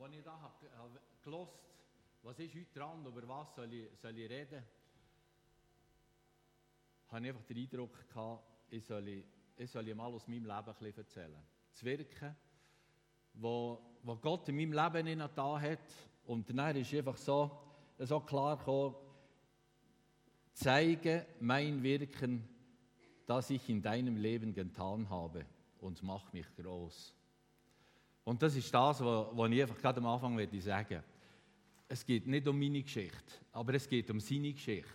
als ich da habe, gelost, was ist heute dran, über was soll ich, soll ich reden, habe ich einfach den Eindruck ich soll, ich soll mal aus meinem Leben ein bisschen erzählen. Das Wirken, wo Gott in meinem Leben da hat. Und dann ist einfach so, so klar gekommen, zeige mein Wirken, das ich in deinem Leben getan habe und mach mich groß. Und das ist das, was ich einfach gerade am Anfang sagen sagen Es geht nicht um meine Geschichte, aber es geht um seine Geschichte.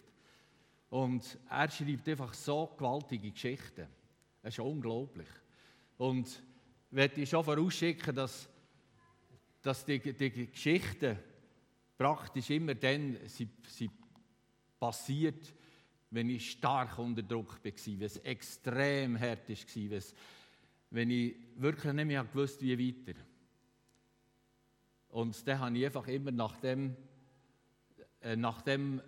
Und er schreibt einfach so gewaltige Geschichten. Es ist unglaublich. Und ich werde schon vorausschicken, dass, dass die, die Geschichten praktisch immer dann sie, sie passiert, wenn ich stark unter Druck war, wenn es extrem hart war, wenn ich wirklich nicht mehr gewusst wie weiter. Und dann habe ich einfach immer nach dem, äh, nach dem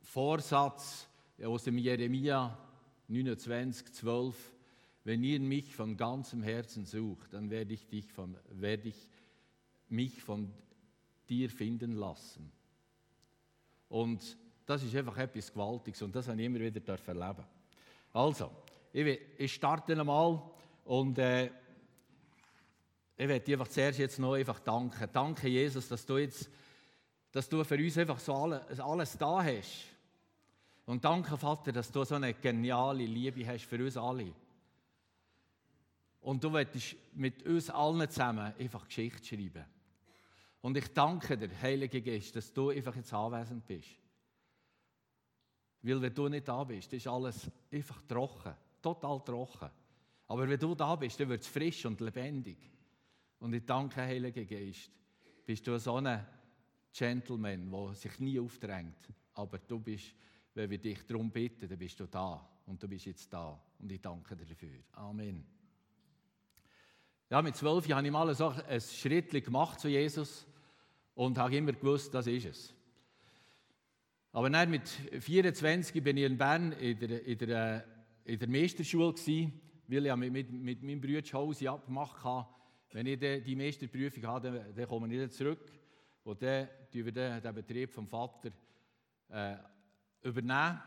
Vorsatz aus dem Jeremia 29, 12, wenn ihr mich von ganzem Herzen sucht, dann werde ich, dich von, werde ich mich von dir finden lassen. Und das ist einfach etwas Gewaltiges und das habe ich immer wieder erleben Also, ich, ich starte einmal und äh, ich werde dir einfach zuerst jetzt noch einfach danken. Danke, Jesus, dass du jetzt, dass du für uns einfach so alles, alles da hast. Und danke, Vater, dass du so eine geniale Liebe hast für uns alle. Und du willst mit uns allen zusammen einfach Geschichte schreiben. Und ich danke dir, Heilige Geist, dass du einfach jetzt anwesend bist. Weil wenn du nicht da bist, ist alles einfach trocken, total trocken. Aber wenn du da bist, dann wird es frisch und lebendig. Und ich danke, Heiliger Geist, bist du so ein Gentleman, der sich nie aufdrängt. Aber du bist, wenn wir dich darum bitten, dann bist du da. Und du bist jetzt da. Und ich danke dir dafür. Amen. Ja, mit zwölf Jahren habe ich mal so ein Schritt gemacht zu Jesus und habe immer gewusst, das ist es. Aber dann mit 24 bin ich in Bern in der, in der, in der Meisterschule, gewesen, weil ich mit, mit, mit meinem Bruder Hause abgemacht habe, wenn ich die Meisterprüfung habe, dann, dann komme ich wieder zurück und dann tun wir den, Betrieb vom Vater äh, übernehmen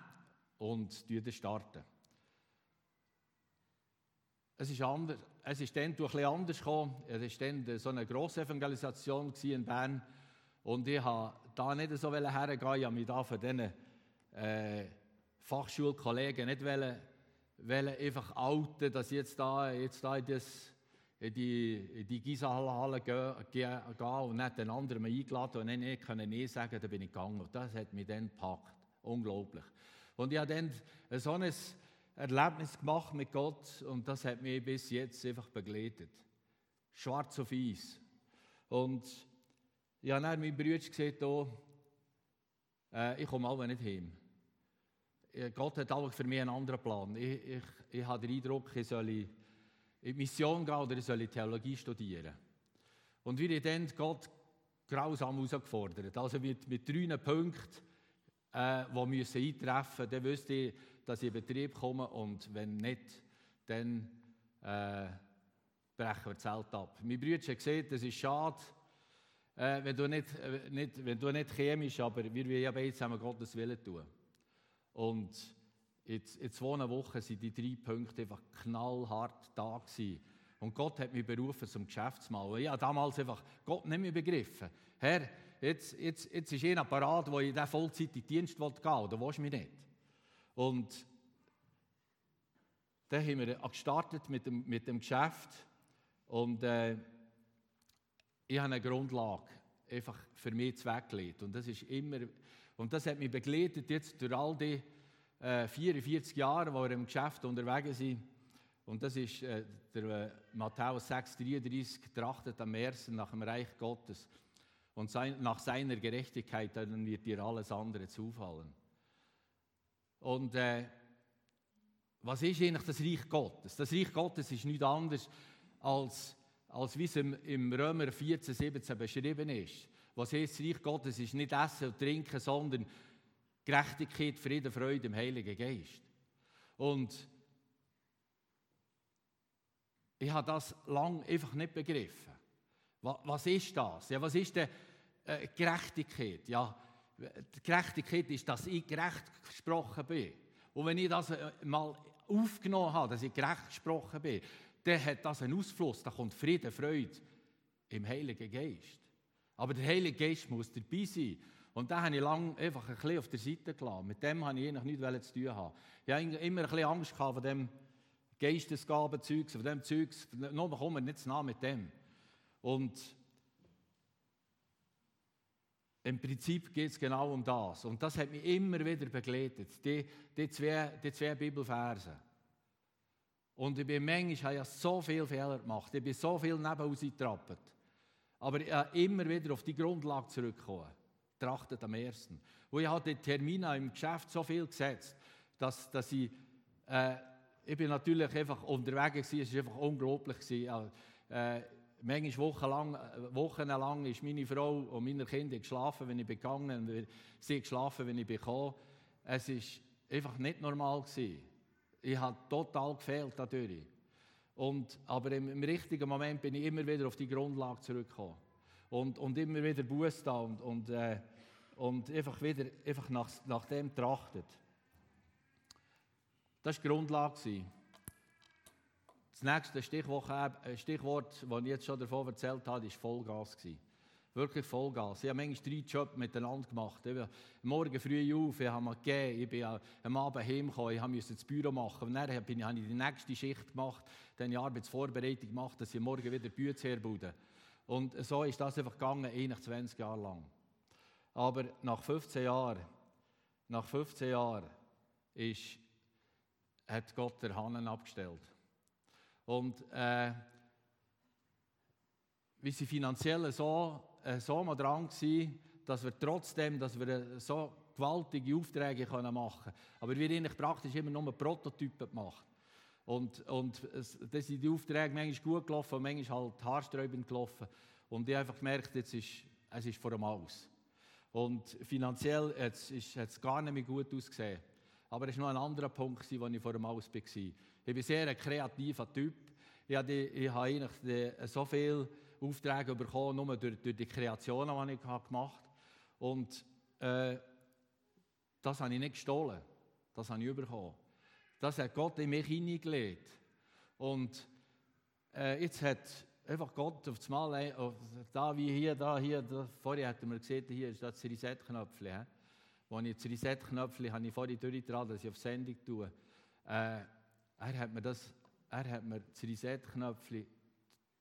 und starten. Es ist, anders, es ist dann etwas anders gekommen. Es war dann so eine grosse Evangelisation in Bern. Und ich habe da nicht so hergehen. Ich habe mich da von diesen äh, Fachschulkollegen nicht wollen, wollen einfach outen, dass jetzt da, jetzt da in, das, in die, in die Gisahalle gehe, und nicht den anderen eingeladen und nicht können nie sagen, da bin ich gegangen. Das hat mich dann gepackt. Unglaublich. Und ich habe dann so ein Erlebnis gemacht mit Gott und das hat mich bis jetzt einfach begleitet. Schwarz auf Eis. Und ich habe dann meinen Bruder gesehen, hier, äh, ich komme alle nicht heim. Gott hat auch für mich einen anderen Plan. Ich, ich, ich habe den Eindruck, ich soll in die Mission gehen oder ich soll Theologie studieren. Und ich dann Gott grausam herausgefordert, also mit, mit drei Punkten, äh, die müssen eintreffen müssen, dann wüsste ich, dass ich in Betrieb komme und wenn nicht, dann äh, brechen wir das Zelt ab. Mein Bruder hat gesehen, das ist schade, äh, wenn, du nicht, äh, nicht, wenn du nicht chemisch, aber wir wollen ja beide zusammen Gottes Willen tun. Und in, zwei Wochen waren die drei Punkte einfach knallhart da gewesen. Und Gott hat mich berufen zum Geschäftsmann. Ich damals einfach Gott nicht mehr begriffen. Herr, jetzt, jetzt, jetzt ist ein Apparat, wo ich in diesen vollzeitigen Dienst gehen will, oder willst du mich nicht? Und dann haben wir gestartet mit dem, mit dem Geschäft. Und äh, ich habe eine Grundlage einfach für mich zweckgelegt. Und das ist immer, und das hat mich begleitet jetzt durch all die äh, 44 Jahre, wo wir im Geschäft unterwegs sind. Und das ist äh, der äh, Matthäus 6,33, trachtet am ersten nach dem Reich Gottes und sein, nach seiner Gerechtigkeit, dann wird dir alles andere zufallen. Und äh, was ist eigentlich das Reich Gottes? Das Reich Gottes ist nichts anderes als als wie es im, Römer 14, 17 beschrieben ist. Was heißt, das Reich Gottes ist nicht Essen und Trinken, sondern Gerechtigkeit, Frieden, Freude im Heiligen Geist. Und ich habe das lang einfach nicht begriffen. Was ist das? Ja, was ist denn äh, Gerechtigkeit? Ja, Gerechtigkeit ist, dass ich gerecht gesprochen bin. Und wenn ich das äh, mal aufgenommen habe, dass ich gerecht gesprochen bin, dann hat das einen Ausfluss, da kommt Frieden, Freude im Heiligen Geist. Aber der Heilige Geist muss dabei sein. Und da habe ich lange einfach ein bisschen auf der Seite gelassen. Mit dem habe ich eigentlich nichts zu tun haben. Ich habe immer ein bisschen Angst gehabt von dem Geistesgabenzeug, von dem Zeug, nur kommen wir nicht nah mit dem. Und im Prinzip geht es genau um das. Und das hat mich immer wieder begleitet, die, die, zwei, die zwei Bibelverse. Und ich bin manchmal, habe ja so viele Fehler gemacht, ich bin so viel nebenaus getrappelt. Aber ich habe immer wieder auf die Grundlage zurückgekommen trachtet am ersten. Wo ich hatte Termine im Geschäft so viel gesetzt, dass, dass ich, äh, ich bin natürlich einfach unterwegs war, es war einfach unglaublich. Gewesen. Äh, manchmal wochenlang, wochenlang ist meine Frau und meine Kinder geschlafen, wenn ich begangen und sie geschlafen, wenn ich bekomme. Es war einfach nicht normal. Gewesen. Ich habe total gefehlt dadurch. Und, aber im, im, richtigen Moment bin ich immer wieder auf die Grundlage zurückgekommen. Und, und immer wieder Buß da und, und äh, und einfach wieder einfach nach, nach dem trachtet. Das war die Grundlage. Das nächste Stichwort, äh, Stichwort, das ich jetzt schon davon erzählt habe, war Vollgas. Wirklich Vollgas. Ich habe manchmal drei Jobs miteinander gemacht. Ich morgen früh auf, ich habe gegeben, ich bin am Abend heimgekommen, ich musste das Büro machen. Und dann habe ich die nächste Schicht gemacht, dann die Arbeitsvorbereitung gemacht, dass ich morgen wieder die Bühne herbaue. Und so ist das einfach gegangen, 21 Jahre lang. Aber nach 15 Jahren, nach 15 Jahren ist, hat Gott der Hannen abgestellt. Und äh, wie sie finanziell so, äh, so mal dran waren, dass wir trotzdem, dass wir äh, so gewaltige Aufträge können machen können. Aber wir haben praktisch immer nur Prototypen gemacht. Und, und es, das sind die Aufträge manchmal gut gelaufen, manchmal halt haarsträubend gelaufen. Und ich habe einfach gemerkt, jetzt ist, es ist vor dem Aus. Und finanziell hat es gar nicht mehr gut ausgesehen. Aber es war noch ein anderer Punkt, wo ich vor dem Aus war. Ich bin sehr ein kreativer Typ. Ich habe, ich habe eigentlich so viele Aufträge bekommen, nur durch, durch die Kreationen, die ich gemacht habe. Und äh, das habe ich nicht gestohlen. Das habe ich bekommen. Das hat Gott in mich hineingelegt. Und äh, jetzt hat einfach Gott auf das Mal, da wie hier, da, hier, da, vorher hatten wir gesehen, hier ist das Reset-Knöpfchen. Wo ich das Reset-Knöpfchen habe ich vorhin durchgetragen, dass ich auf Sendung tue. Äh, er hat mir das, er hat mir das Reset-Knöpfchen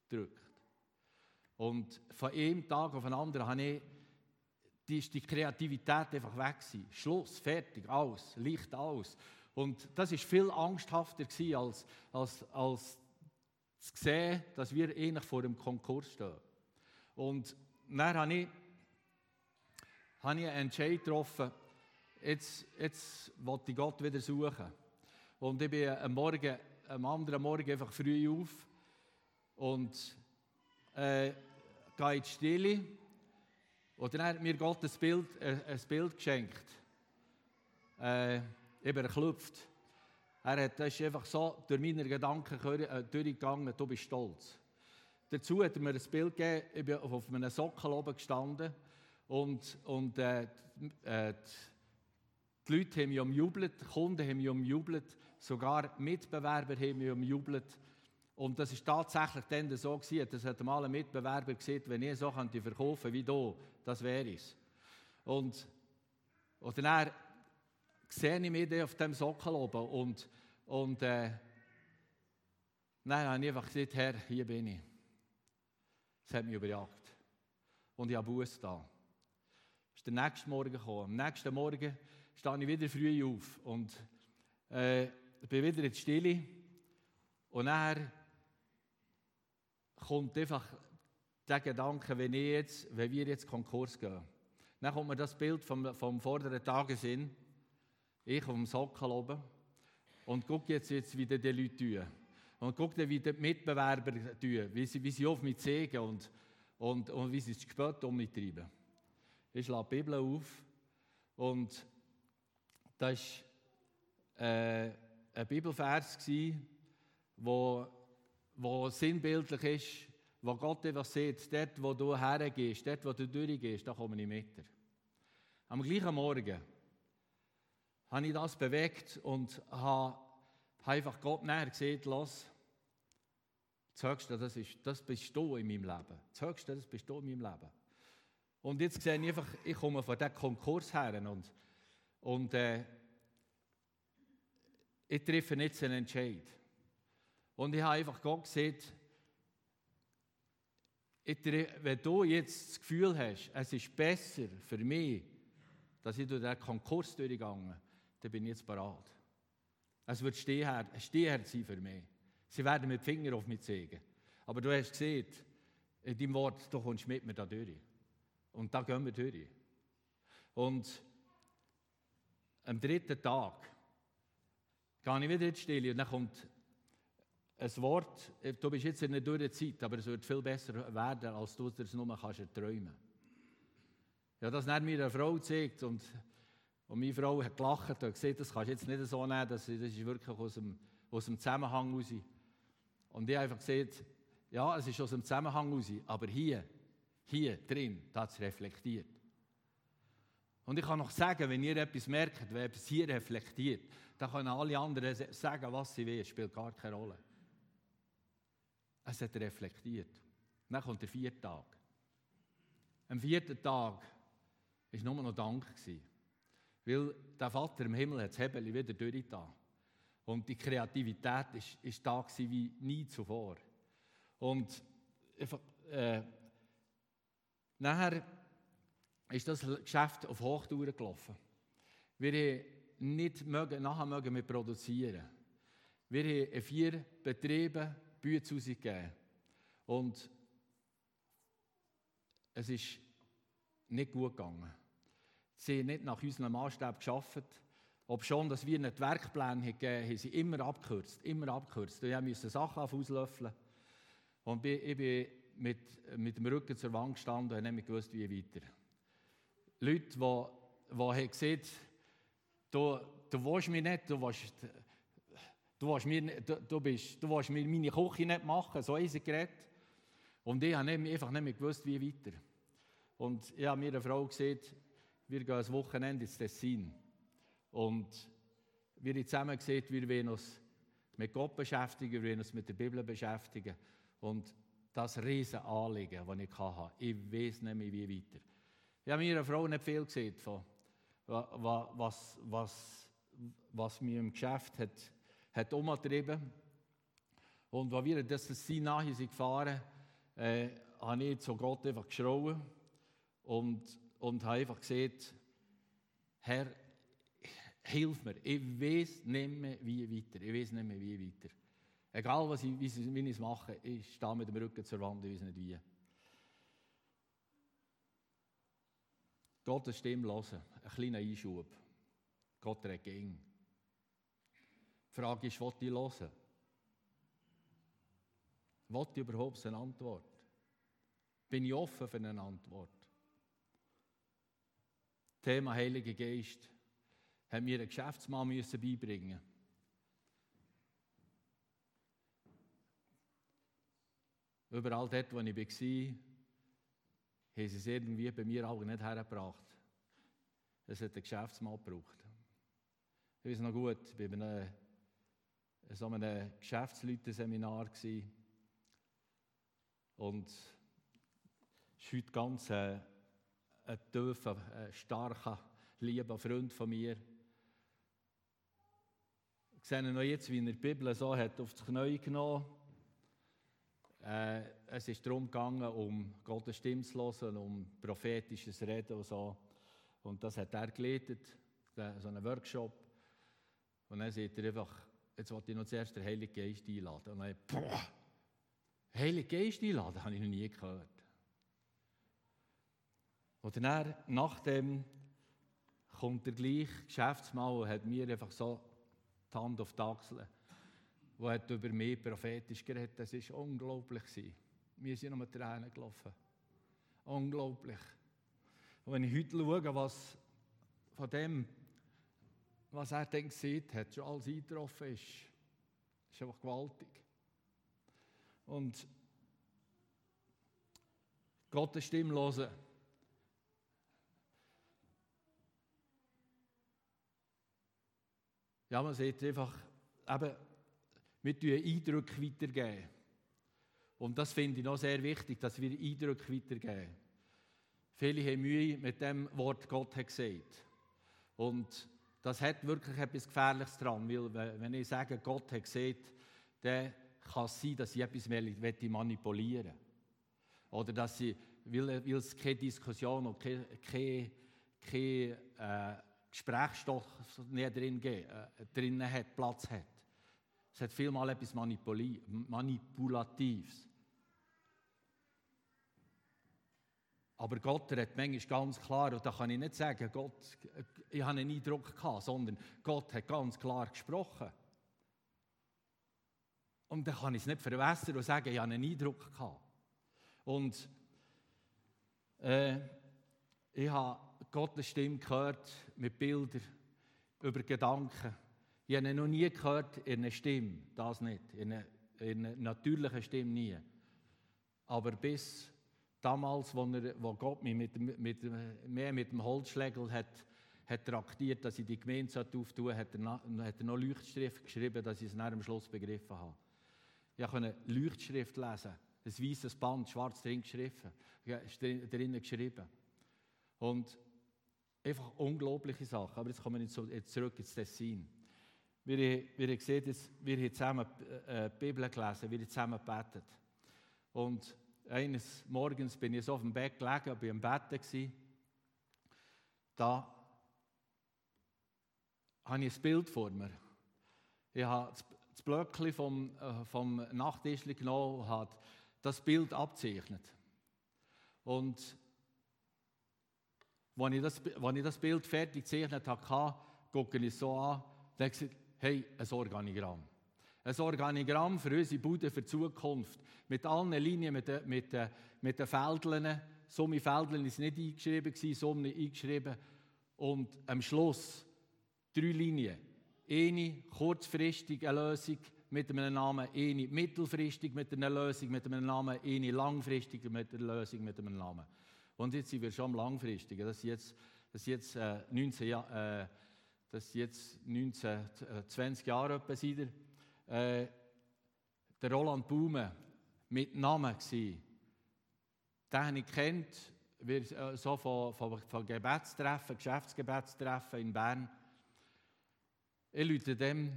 gedrückt. Und von einem Tag auf den anderen habe ich, die, ist die Kreativität einfach weg gewesen. Schluss, fertig, aus, Licht aus. Und das ist viel angsthafter als, als, als zu sehen, dass wir ähnlich vor dem Konkurs stehen. Und dann habe ich, habe ich einen Entscheid getroffen, jetzt, jetzt wollte ich Gott wieder suchen. Und ich bin am, Morgen, am anderen Morgen einfach früh auf und äh, gehe in die Stille. Und dann hat mir Gott ein Bild, äh, ein Bild geschenkt. Äh, eben geklopft. Er hat, das ist einfach so durch meine Gedanken äh, durchgegangen, du bist stolz. Dazu hat er mir ein Bild gegeben, ich bin auf einem Sockel oben gestanden und, und äh, äh, die Leute haben mich umjubelt, die Kunden haben mich umjubelt, sogar Mitbewerber haben mich umjubelt. Und das ist tatsächlich dann so gewesen, das hat mal ein Mitbewerber gesehen, wenn ich so könnte verkaufen wie du, das wäre es. Und, und dann sehe ich mich auf dem Sockel oben und, und äh, dann habe ich einfach gesagt, Herr, hier bin ich. Es hat mich überjagt. Und ich habe Buß da. Es ist der nächste Morgen gekommen. Am nächsten Morgen stehe ich wieder früh auf und äh, bin wieder in die Stille. Und dann kommt einfach der Gedanke, wenn, ich jetzt, wenn wir jetzt Konkurs gehen. Dann kommt mir das Bild vom, vom vorderen Tagessinn. Ich dem Sockel oben. Und guck jetzt, jetzt wie die Leute tun. Und guck dir, wie die Mitbewerber tun, wie sie, wie sie auf mich zeigen und, und, und wie sie es spät um mich treiben. Ich schlage die Bibel auf und das war äh, ein Bibelvers, wo, wo sinnbildlich ist, wo Gott einfach sieht, dort, wo du hergehst, dort, wo du durchgehst, da komme ich mit dir. Am gleichen Morgen habe ich das bewegt und habe einfach Gott näher gesehen, los, das Höchste, das, ist, das bist du in meinem Leben. Das Höchste, das bist du in meinem Leben. Und jetzt sehe ich einfach, ich komme von diesem Konkurs her und, und äh, ich treffe jetzt einen Entscheid. Und ich habe einfach Gott gesehen, wenn du jetzt das Gefühl hast, es ist besser für mich, dass ich durch diesen Konkurs durchgegangen dann bin ich jetzt bereit. Es wird Stehherd, ein Stehherd sein für mich. Sie werden mit Finger auf mich zeigen. Aber du hast gesehen, in deinem Wort, du kommst mit mir da durch. Und da gehen wir durch. Und am dritten Tag gehe ich wieder in die Stille und dann kommt ein Wort, du bist jetzt in einer dürren Zeit, aber es wird viel besser werden, als du es nur kannst träumen. Ja, das hat mir eine Frau gezeigt und, und meine Frau hat gelacht und gesagt, das kannst du jetzt nicht so nehmen, das, das ist wirklich aus dem, aus dem Zusammenhang raus. Und ich habe einfach gesagt, ja, es ist aus dem Zusammenhang raus, aber hier, hier drin, da hat es reflektiert. Und ich kann noch sagen, wenn ihr etwas merkt, wenn etwas hier reflektiert, dann können alle anderen sagen, was sie wollen, spielt gar keine Rolle. Es hat reflektiert. Dann kommt der vierte Tag. Am vierten Tag war nur noch Dank. Weil der Vater im Himmel hat das Hebel wieder durchgetan. Und die Kreativität war ist da wie nie zuvor. Und äh, nachher ist das Geschäft auf Hochtouren gelaufen. Wir haben nicht mögen, nachher mögen wir produzieren. Wir haben in vier Betrieben Bücher rausgegeben. Und es ist nicht gut gegangen. Sie haben nicht nach unserem Maßstab geschafft. Ob schon, dass wir nicht Werkpläne gegeben haben, sie immer abgekürzt, immer abgekürzt. Wir mussten Sachen auslöffeln. Und ich bin mit, mit dem Rücken zur Wand gestanden und habe nicht gewusst, wie weiter. Leute, die, die gesehen du, du willst mich nicht, du willst, du willst, mir, du, du, bist, du willst mir meine Küche nicht machen, so ist es. Und ich habe einfach nicht mehr gewusst, wie weiter. Und ich habe mir eine Frau gesagt, wir gehen ein Wochenende ins Tessin. Und wir haben zusammen gesehen, wir wollen uns mit Gott beschäftigen, wir wollen uns mit der Bibel beschäftigen. Und das riesen Anliegen, das ich hatte, ich weiß nicht mehr, wie weiter. Ich habe mir eine Frau nicht viel gesehen, von, was, was, was mir im Geschäft hat, hat umgetrieben. Und als wir das Tessin nachher gefahren sind, äh, habe ich zu Gott einfach geschrauen und, und habe einfach gesagt, Herr, hilf mir. Ich weiß nicht mehr, wie weiter. Ich weiß nicht mehr, wie weiter. Egal, was ich, wie, ich es mache, ich stehe mit dem Rücken zur Wand, ich weiß nicht wie. Gottes Stimme hören, ein kleiner Einschub. Gott redet. Die Frage ist, was ich hören? Wollte ich überhaupt eine Antwort? Bin ich offen für eine Antwort? Thema Heiliger Geist hat mir ein Geschäftsmann müssen beibringen Überall dort, wo ich war, haben sie es irgendwie bei mir auch nicht hergebracht. Es hat einen Geschäftsmann gebraucht. Ich weiß noch gut, ich war einem, so einem Geschäftsleutenseminar und es ist heute ganz ein, ein tiefer, ein starker, lieber Freund von mir. Ich sehe noch jetzt, wie er die Bibel so hat auf die Knie genommen äh, Es ist darum gegangen, um Gottes Stimme zu hören, um prophetisches Reden und so. Und das hat er geleitet, so einen Workshop. Und dann sagt er einfach, jetzt wollte ich noch zuerst den Heiligen Geist einladen. Und dann, boah, Heiligen Geist einladen, habe ich noch nie gehört. Und dann, nachdem kommt der gleiche Geschäftsmann und hat mir einfach so die Hand auf die Achsel, der hat über mich prophetisch geredet. Das war unglaublich. Wir sind noch Tränen gelaufen. Unglaublich. Und wenn ich heute schaue, was von dem, was er dann gesehen hat, schon alles eingetroffen ist, ist einfach gewaltig. Und Gottes Stimme hören. Ja, man sieht einfach, eben, wir tun Eindrücke weitergeben. Und das finde ich noch sehr wichtig, dass wir Eindrücke weitergeben. Viele haben Mühe mit dem Wort, Gott hat gesagt. Und das hat wirklich etwas Gefährliches dran, weil wenn ich sage, Gott hat gesagt, dann kann es sein, dass ich etwas manipulieren will. Oder dass ich, weil, weil es keine Diskussion und keine, keine, keine äh, Gesprächsstoff nicht drin, äh, drin hat, Platz hat. Es hat vielmal etwas Manipulatives. Aber Gott redet manchmal ganz klar, und da kann ich nicht sagen, Gott, ich habe einen Eindruck gehabt, sondern Gott hat ganz klar gesprochen. Und dann kann ich es nicht verwässern und sagen, ich habe einen Eindruck gehabt. Und äh, ich habe Gottes Stimme gehört mit Bildern, über Gedanken. Ich habe noch nie gehört in einer Stimme, das nicht, in einer, in einer natürlichen Stimme nie. Aber bis damals, wo, er, wo Gott mich mit, mit, mehr mit dem Holzschlägel hat, hat traktiert, dass ich die Gemeinde auftun sollte, hat er, hat er noch Leuchtschrift geschrieben, dass ich es nach am Schluss begriffen habe. Ich konnte Leuchtschrift lesen, ein weißes Band, schwarz drin geschrieben, drinnen geschrieben. Und einfach unglaubliche Sachen. Aber jetzt kommen wir jetzt zurück ins Tessin. Wir, wir sehen, jetzt, wir haben zusammen äh, die Bibel gelesen, wir haben zusammen gebetet. Und eines Morgens bin ich so auf dem Bett gelegen, bin am Betten. Da habe ich ein Bild vor mir. Ich habe das Blöckchen vom, äh, vom Nachttisch genommen und habe das Bild abzeichnet. Und als ich das, Bild fertig gezeichnet habe, gucke ich es so an und denke, hey, ein Organigramm. Ein Organigramm für unsere Bude für die Zukunft. Mit allen Linien, mit den, mit den, mit den Feldchen. Summe Feldchen ist nicht eingeschrieben, Summe eingeschrieben. Und am Schluss drei Linien. Eine kurzfristige Lösung mit einem Namen, eine mittelfristig mit einer Lösung mit einem Namen, eine langfristig mit einer Lösung mit einem Namen. Und jetzt sind wir schon am langfristigen. Das ist jetzt, das ist jetzt, äh, 19, äh, das ist jetzt 19, 20 Jahre etwa seit äh, der Roland Baume mit Namen gewesen. Den habe ich kennt, wir, äh, so von, von, von Gebetstreffen, Geschäftsgebetstreffen in Bern. Ich rufe dem,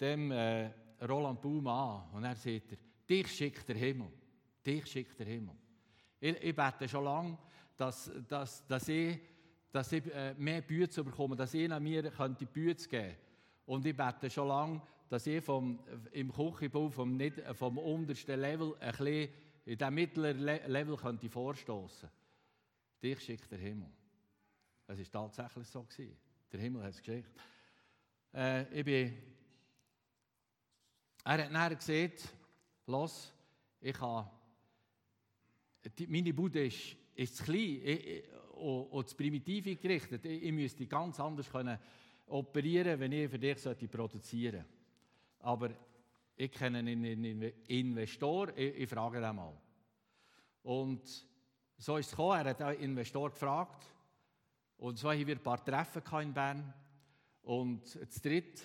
dem äh, Roland Baume an und er sagt, dich schickt der Himmel. Dich schickt der Himmel. Ich, ich bete schon lange, dass, dass, dass ich, dass ich äh, mehr Bücher bekomme, dass ich mir könnte Bücher geben Und ich bete schon lange, dass ich vom, im Küchenbau vom, nicht, vom untersten Level ein bisschen in diesem mittleren Level könnte vorstoßen Dich schickt der Himmel. Es war tatsächlich so. Gewesen. Der Himmel hat es geschickt. Äh, ich bin, er hat nachher gesagt, los, ich habe, meine Bude ist, ist zu klein und, und zu primitiv gerichtet. Ich, ich müsste ganz anders können operieren, wenn ich für dich produzieren sollte. Aber ich kenne einen Investor, ich, ich frage ihn mal. Und so ist es gekommen, er hat einen Investor gefragt. Und so haben wir ein paar Treffen in Bern. Und zu dritt.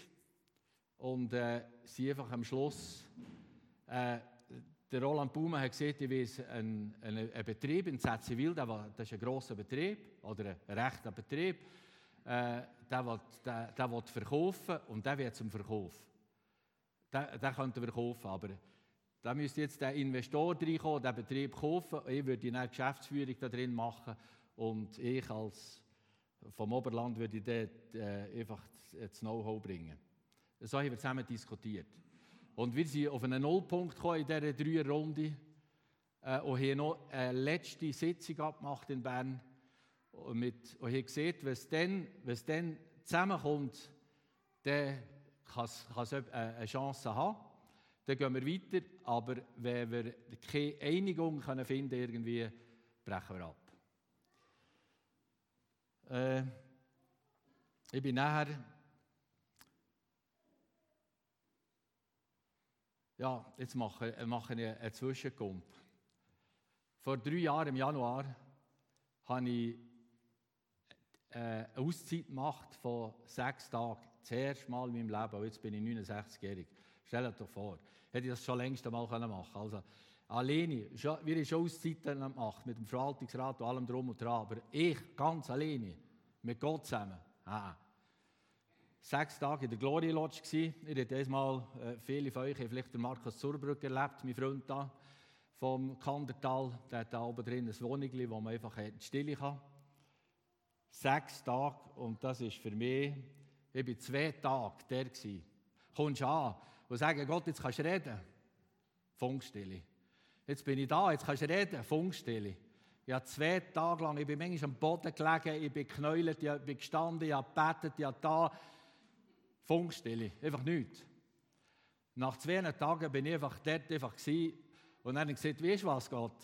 Und äh, sie einfach am Schluss. Äh, der Roland Baumann hat gesagt, ich weiß, ein, ein, ein Betrieb in Zetzivil, das ist ein grosser Betrieb oder ein rechter Betrieb, äh, der, will, der, der will verkaufen und der wird zum Verkauf den, den könnten wir kaufen. Aber da müsste jetzt der Investor reinkommen, den Betrieb kaufen. Ich würde eine Geschäftsführung da drin machen und ich als vom Oberland würde ich dort äh, einfach das Know-how bringen. So haben wir zusammen diskutiert. Und wir sind auf einen Nullpunkt gekommen in dieser drei Runde äh, und haben noch eine letzte Sitzung abgemacht in Bern. Und, mit, und haben gesehen, es dann, es dann zusammenkommt, dann kann es eine Chance haben. Dann gehen wir weiter, aber wenn wir keine Einigung können finden irgendwie, brechen wir ab. Äh, ich bin nachher ja, jetzt mache, mache ich einen Zwischenkump. Vor drei Jahren im Januar habe ich äh, eine Auszeit gemacht von sechs Tagen. Das erste Mal in meinem Leben. Und jetzt bin ich 69-jährig. Stell dir doch vor. Hätte ich das schon längst einmal machen können. Also, alleine, wir haben schon Auszeiten gemacht, mit dem Verwaltungsrat und allem drum und dran. Aber ich, ganz alleine, mit Gott zusammen. Ah. Sechs Tage in der Glory Lodge gsi. Ich habe diesmal, äh, viele von euch haben vielleicht den Markus Zurbrück erlebt, mein Freund da vom Kandertal. Der hat da oben drin ein Wohnung, wo man einfach in die Stille kann. Sechs Tage und das ist für mich, ich war zwei Tage der. Gewesen. Kommst du an und sagst, Gott, jetzt kannst du reden. Funkstille. Jetzt bin ich da, jetzt kannst du reden. Funkstille. Ich habe zwei Tage lang, ich bin manchmal am Boden gelegen, ich bin geknäult, ich bin gestanden, ich habe gebetet, ich habe da. Funkstille, einfach nichts. Nach zwei Tagen bin ich einfach dort einfach gewesen und dann gesagt, weißt du was, Gott?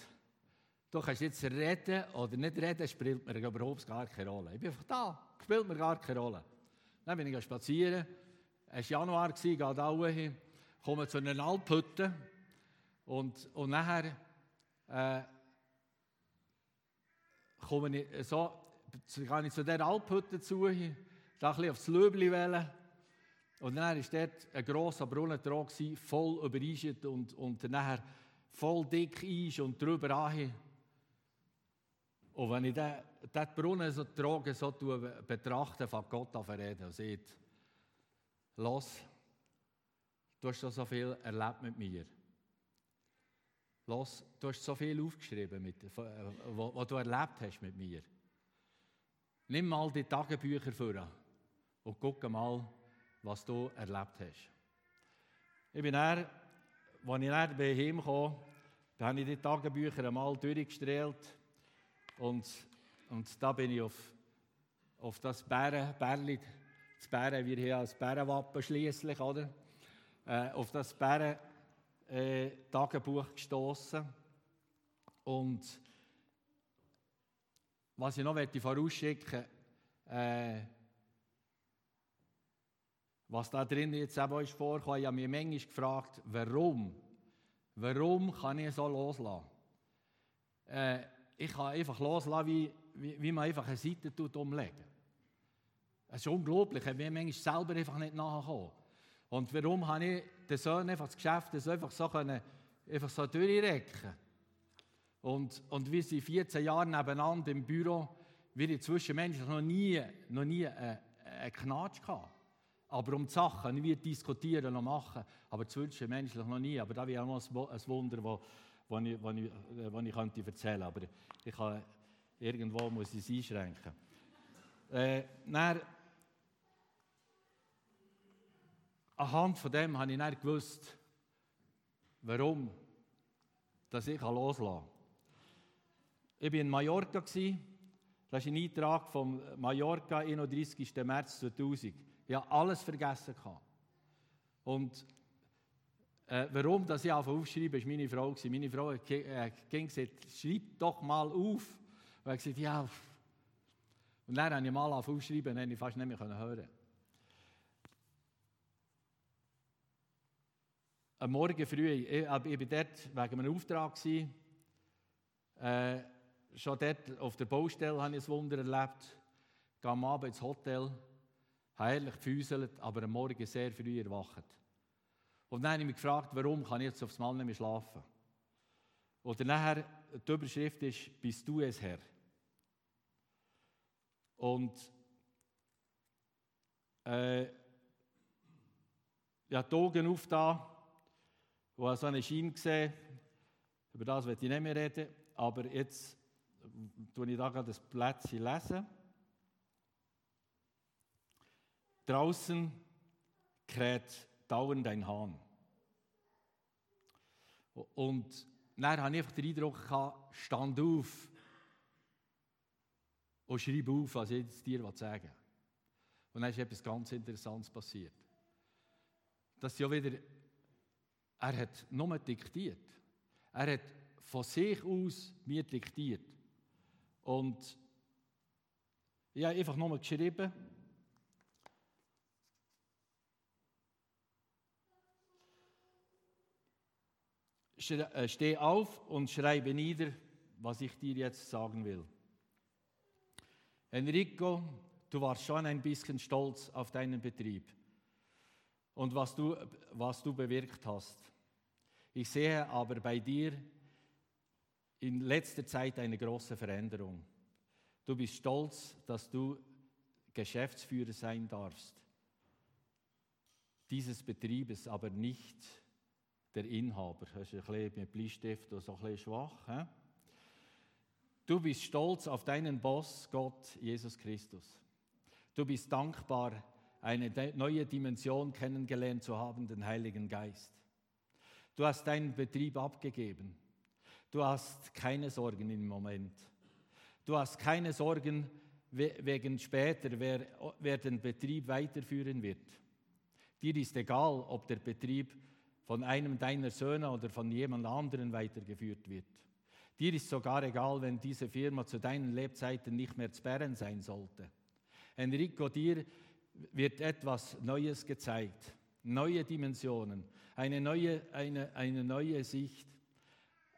Du kannst jetzt reden oder nicht reden, spielt mir überhaupt gar keine Rolle. Ich bin einfach da, spielt mir gar keine Rolle. Dann bin ich spazieren, es war Januar, gehe da hin, komme zu einer Alphütte und, und nachher äh, komme ich so, gehe ich zu dieser Alphütte zu, da ein bisschen aufs Löbli wählen und dann war dort ein grosser Brunnen dran, voll übereischet und, und nachher voll dick ist und drüber an. Und wenn ich den Brunnen so trage, so betrachte, fängt Gott an reden und sagt, los, du hast so viel erlebt mit mir. Los, du hast so viel aufgeschrieben, mit, was du erlebt hast mit mir. Nimm mal die Tagebücher vor und guck mal, was du erlebt hast. Ich bin dann, als ich dann bei ihm kam, habe ich die Tagebücher einmal durchgestrahlt und, und da bin ich auf, auf das Bären, Bärli, das Bären, wir hier als Bärenwappen schließlich, oder? Äh, auf das Bären äh, Tagebuch gestoßen und was ich noch vorausschicken möchte, äh, was da drin jetzt eben ist vorgekommen, ich habe mich manchmal gefragt, warum? Warum kann ich so loslassen? Äh, ich kann einfach loslassen, wie, wie, wie man einfach eine Seite tut, umlegen. Es ist unglaublich, ich bin manchmal selber einfach nicht nachgekommen. Und warum habe ich den Sohn einfach das Geschäft so einfach so, können, einfach so durchrecken und, und wir sind 14 Jahre nebeneinander im Büro, wir zwischenmenschlich noch nie, noch nie einen, einen Knatsch gehabt. Aber um die Sachen wie diskutieren und machen, aber zwischenmenschlich noch nie. Aber da wäre auch noch ein Wunder, das ich, ich, wo ich könnte erzählen Aber ich kann, irgendwo muss ich es einschränken. Äh, dann, anhand von dem habe ich dann gewusst, warum dass ich loslassen kann. Ich war in Mallorca. Das ist ein Eintrag vom Mallorca, 31. März 2000. Ich habe alles vergessen. Und äh, warum dass ich aufschreibe, ist meine Frau. Meine Frau hat äh, gesagt, schreib doch mal auf. Und ich gesagt, ja. Und dann habe ich mal aufschreiben dann ich fast nicht mehr hören. Am Morgen früh, ich, ich war dort wegen einem Auftrag. Äh, schon dort auf der Baustelle habe ich ein Wunder erlebt. Ich gehe am Abend ins Hotel herrlich gefüßelt, aber am Morgen sehr früh erwacht. Und dann habe ich mich gefragt, warum kann ich jetzt aufs Mal nicht mehr schlafen? Oder nachher, die Überschrift ist, bist du es Herr? Und äh, ich habe die Augen auf da, wo so einen Schein gesehen über das werde ich nicht mehr reden, aber jetzt tue ich da gerade das Plätzchen lesen. Draußen kräht dauernd ein Hahn. Und dann hatte ich einfach den Eindruck, stand auf und schreib auf, was ich dir sagen will. Und dann ist etwas ganz Interessantes passiert. Das ist ja wieder, er hat nur diktiert. Er hat von sich aus mir diktiert. Und ich habe einfach nur geschrieben, Äh, steh auf und schreibe nieder, was ich dir jetzt sagen will. Enrico, du warst schon ein bisschen stolz auf deinen Betrieb und was du, was du bewirkt hast. Ich sehe aber bei dir in letzter Zeit eine große Veränderung. Du bist stolz, dass du Geschäftsführer sein darfst dieses Betriebes, aber nicht der Inhaber. Das ist ein bisschen mit Bleistift so ein bisschen schwach. He? Du bist stolz auf deinen Boss, Gott, Jesus Christus. Du bist dankbar, eine neue Dimension kennengelernt zu haben, den Heiligen Geist. Du hast deinen Betrieb abgegeben. Du hast keine Sorgen im Moment. Du hast keine Sorgen wegen später, wer, wer den Betrieb weiterführen wird. Dir ist egal, ob der Betrieb von einem deiner Söhne oder von jemand anderen weitergeführt wird. Dir ist sogar egal, wenn diese Firma zu deinen Lebzeiten nicht mehr zu Bern sein sollte. Enrico, dir wird etwas Neues gezeigt, neue Dimensionen, eine neue, eine, eine neue Sicht,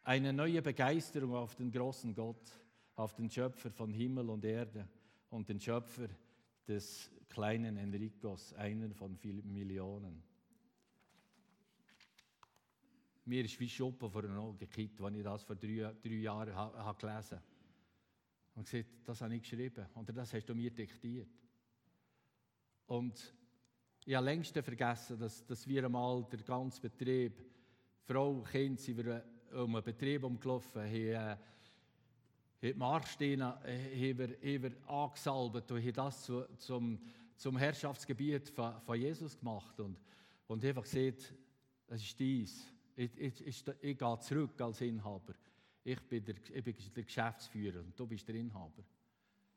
eine neue Begeisterung auf den großen Gott, auf den Schöpfer von Himmel und Erde und den Schöpfer des kleinen Enricos, einer von vielen Millionen. Mir ist wie Schuppen vor den Augen gekippt, als ich das vor drei, drei Jahren ha, ha gelesen habe. Und gesagt, das habe ich geschrieben oder das hast du mir diktiert. Und ich habe längst vergessen, dass, dass wir einmal der ganze Betrieb, Frau, Kind, sind wir um einen Betrieb umgelaufen, haben, äh, die Marksteine äh, angesalbt und haben das zu, zum, zum Herrschaftsgebiet von, von Jesus gemacht und, und einfach gesagt, das ist dies. Ich, ich, ich, ich gehe zurück als Inhaber. Ich bin, der, ich bin der Geschäftsführer und du bist der Inhaber.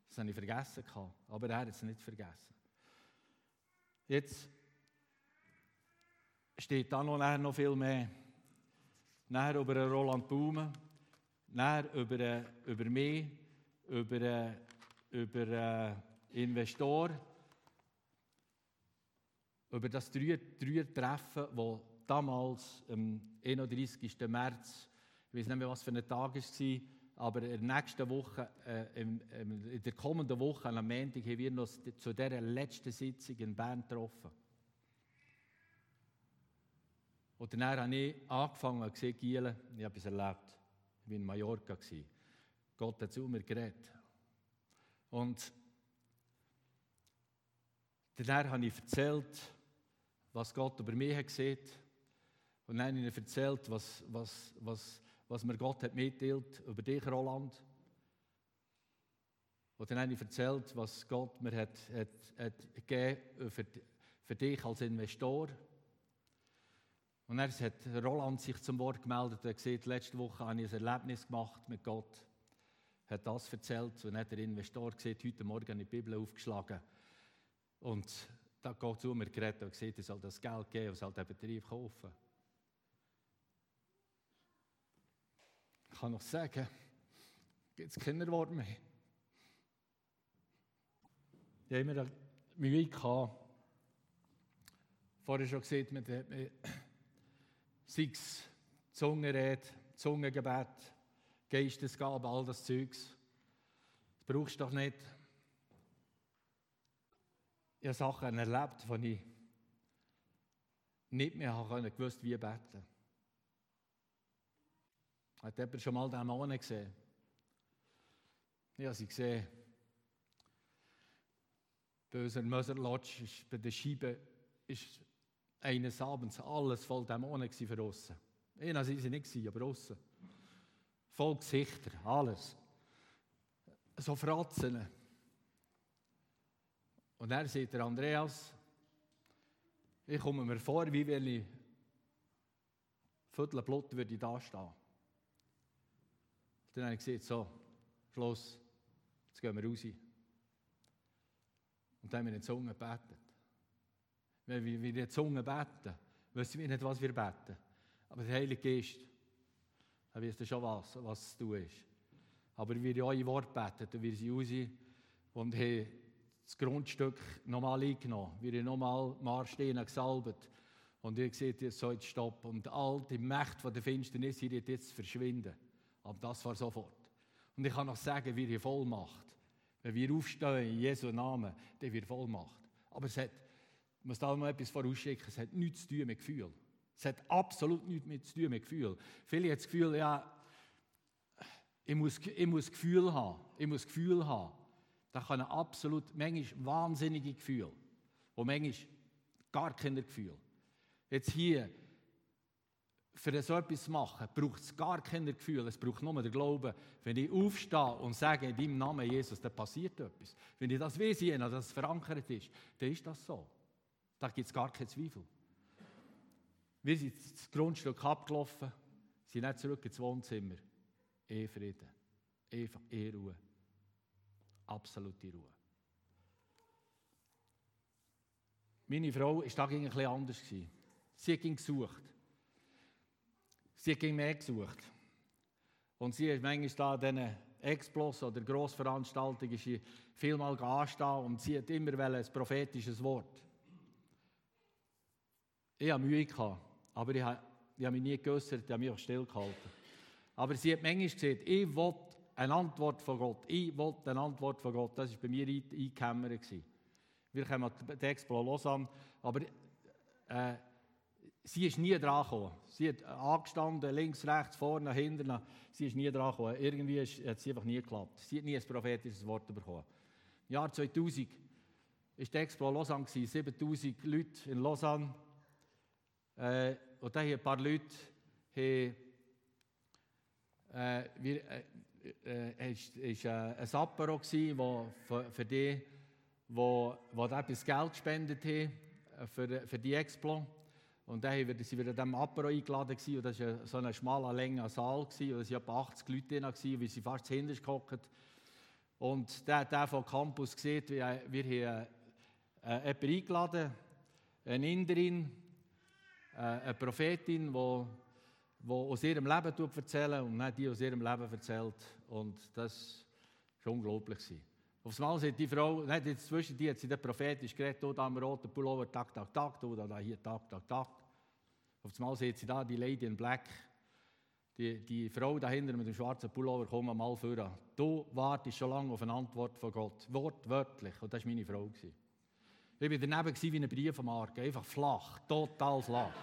Das habe ich vergessen. Aber er hat es nicht vergessen. Jetzt steht da noch viel mehr. Nachher über Roland Baume, nachher über, über mich, über, über Investor über das Dreier-Treffen, das damals am 31. März, ich weiß nicht mehr, was für ein Tag es war, aber in der Woche, äh, in der kommenden Woche, am Montag, haben wir uns zu dieser letzten Sitzung in Bern getroffen. Und dann habe ich angefangen gesehen, Gielen, ich habe es erlebt. Ich war in Mallorca. Gott hat zu mir geredet. Und dann habe ich erzählt, was Gott über mich hat gesehen. Und dann habe ich erzählt, was, was, was, was mir Gott hat mitteilt über dich, Roland. Und dann habe ich erzählt, was Gott mir hat, hat, hat gegeben für, für dich als Investor. Und dann hat Roland sich zum Wort gemeldet und gesagt, letzte Woche habe ich ein Erlebnis gemacht mit Gott. Er Hat das erzählt und hat der Investor gesagt, heute Morgen die Bibel aufgeschlagen. Und da Gott zu mir geredet und gesagt, ich soll das Geld geben und soll den Betrieb kaufen. Ich kann noch sagen, gibt es keine Worte mehr. Ich habe immer Mühe gehabt. Vorher schon gesagt, man hat sei es Zungenrede, Zungengebet, Geistesgabe, all das Zeugs. Das brauchst du doch nicht ich habe Sachen erlebt, die ich nicht mehr habe gewusst, wie beten. Hat jemand schon mal den Mann gesehen? Ich habe sie gesehen. Bei unserer Möserlodge ist bei der Scheibe ist eines Abends alles voll Dämonen für aussen. Innen waren sie nicht, aber aussen. Voll Gesichter, alles. So Fratzen. Und dann sagt der Andreas, ich komme mir vor, wie wenn ich Viertel Blut würde da stehen. Dann habe ich gesagt, so, Schluss, jetzt gehen wir raus. Und dann haben wir in die Zunge gebetet. Wenn wir in die Zunge beten, wissen wir nicht, was wir beten. Aber der Heilige Geist, er weiß schon was, was zu tun ist. Aber wir haben eure Worte betet, wir sind raus und haben das Grundstück nochmal eingenommen. Wir haben nochmal Marsteine gesalbt. Und ihr seht, jetzt soll stoppen. Und all die Mächte von der Finsternis hier jetzt verschwinden. Aber das war sofort. Und ich kann noch sagen, wie ihr Vollmacht. Wenn wir aufstehen in Jesu Namen, dann wird Vollmacht. Aber es hat, ich muss da noch etwas vorausschicken, es hat nichts zu tun mit Gefühl. Es hat absolut nichts mit zu tun mit Gefühl. Viele haben das Gefühl, ja, ich muss, ich muss Gefühl haben. Ich muss Gefühl haben. Da kann absolut, manchmal wahnsinnige Gefühl. Und manchmal gar keine Gefühl. Jetzt hier, für so etwas zu machen, braucht es gar kein Gefühl, es braucht nur den Glauben. Wenn ich aufstehe und sage in deinem Namen Jesus, dann passiert etwas. Wenn ich das weiß, dass es verankert ist, dann ist das so. Da gibt es gar keinen Zweifel. Wir sind das Grundstück abgelaufen, sind nicht zurück ins Wohnzimmer. Eh Frieden. Absolute Ruhe. Meine Frau war da ein bisschen anders. Sie hat gesucht. Sie hat mehr gesucht. Und sie ist manchmal da an diesen Explos oder Grossveranstaltungen vielmal anstehen und sie hat immer ein prophetisches Wort. Ich hatte Mühe, aber ich habe, ich habe mich nie geäußert, ich habe mich auch stillgehalten. Aber sie hat manchmal gesagt, ich will eine Antwort von Gott. Ich will eine Antwort von Gott. Das war bei mir eingekämmert. Wir kommen die Explo Lausanne, aber äh, sie ist nie dran gekommen. Sie hat angestanden, links, rechts, vorne, hinten. Sie ist nie dran gekommen. Irgendwie ist, hat sie einfach nie geklappt. Sie hat nie ein prophetisches Wort bekommen. Im Jahr 2000 war die Expo Lausanne, 7000 Leute in Lausanne. Äh, und da haben ein paar Leute haben, äh, wir, äh, äh, ist, ist äh, ein Apero für, für die, wo, wo etwas Geld gespendet haben äh, für, für die Explo. Und dann waren wir in diesem Apero eingeladen gewesen, und das war so ein schmaler, länger Saal gewesen, und es waren etwa 80 Leute drin, gewesen, wie sie fast hinten gehockt. Und der, der vom Campus sieht, wir, wir haben äh, jemanden eingeladen, eine Inderin, äh, eine Prophetin, die aus ihrem Leben erzählen und nicht die aus ihrem Leben erzählt. Und das war unglaublich. Auf einmal sagt die Frau, nicht jetzt zwischen die hat sie der prophetisch geredet, da am roten Pullover, tak, tak, tak, da hier, tak, tak, tak. Auf einmal sieht sie da die Lady in Black, die, die Frau dahinter mit dem schwarzen Pullover, komm mal vor. Du wartest schon lange auf eine Antwort von Gott. Wortwörtlich. Und das war meine Frau. Ich war daneben wie ein Brief am Argen. Einfach flach, total flach.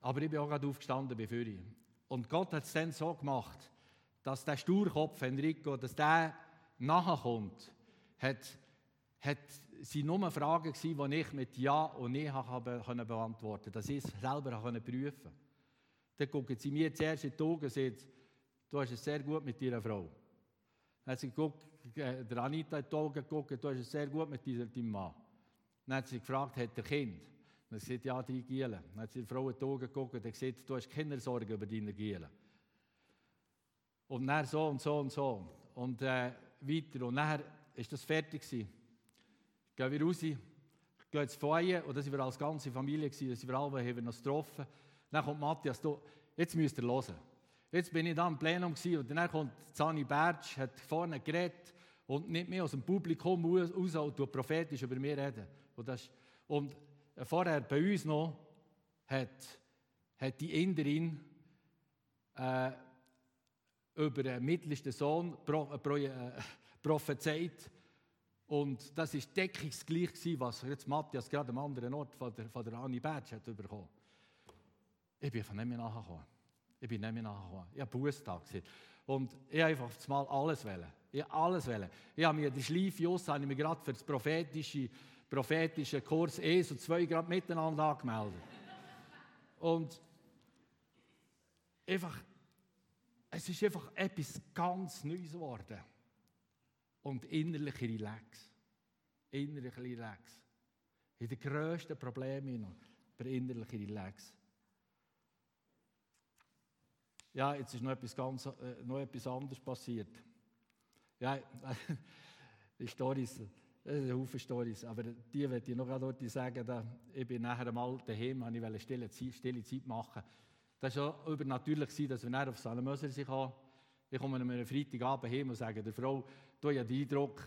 Aber ich bin auch gerade aufgestanden bei Führer. Und Gott hat es dann so gemacht, dass der Sturkopf Enrico, dass der nachkommt, hat, hat sie nur Fragen gewesen, die ich mit Ja und Nein beantworten konnte, dass ich es selber prüfen konnte. Dann gucken sie mir zuerst in die Augen und sagen, du hast es sehr gut mit deiner Frau. Dann hat sie geguckt, äh, der Anita in die Augen geguckt, du hast es sehr gut mit deinem Mann. Dann hat sie gefragt, hat er Kind? Dann sagt ja, drei Gielen. Dann hat sie die Frau in die Augen geguckt und gesagt, du hast keine Sorge über deine Gielen. Und dann so und so und so. Und äh, weiter. Und dann ist das fertig gewesen. Gehen wir raus, gehen ins Feuer, und das war als ganze Familie, gewesen, das wir alle haben wir noch getroffen. Dann kommt Matthias, du, jetzt müsst ihr hören. Jetzt bin ich da im Plenum gewesen, und dann kommt Zani Bertsch, hat vorne geredet, und nicht mehr aus dem Publikum raus, und prophetisch über mich reden. Und, das, und vorher bei uns noch, hat, hat die Inderin äh, über den mittelsten Sohn pro, äh, äh, prophezeit. Und das war deckungsgleich, was jetzt Matthias gerade am anderen Ort von der, von der Anni Bertsch hat bekommen. Ich bin von mehr nachgekommen. Ich bin nicht mehr nachgekommen. Ich habe Bußtag gesehen. Und ich einfach mal alles wählen. Ich alles wählen. Ich habe mir die Schleife aus, habe ich mir gerade für das prophetische prophetischen Kurs eh so zwei Grad miteinander angemeldet. Und einfach, es ist einfach etwas ganz Neues geworden. Und innerlich relax. Innerlich relax. In den grössten Problemen aber innerlich relax. Ja, jetzt ist noch etwas, ganz, äh, noch etwas anderes passiert. Ja, die Storys das sind Haufen Storys. Aber die werde ich noch dort sagen, da, ich bin nachher mal daheim, und ich wollte stille stille Zeit machen. Das war auch übernatürlich, dass wir nachher auf Salemöser sind. Ich komme am Freitagabend heim und sage der Frau, du hast den Eindruck,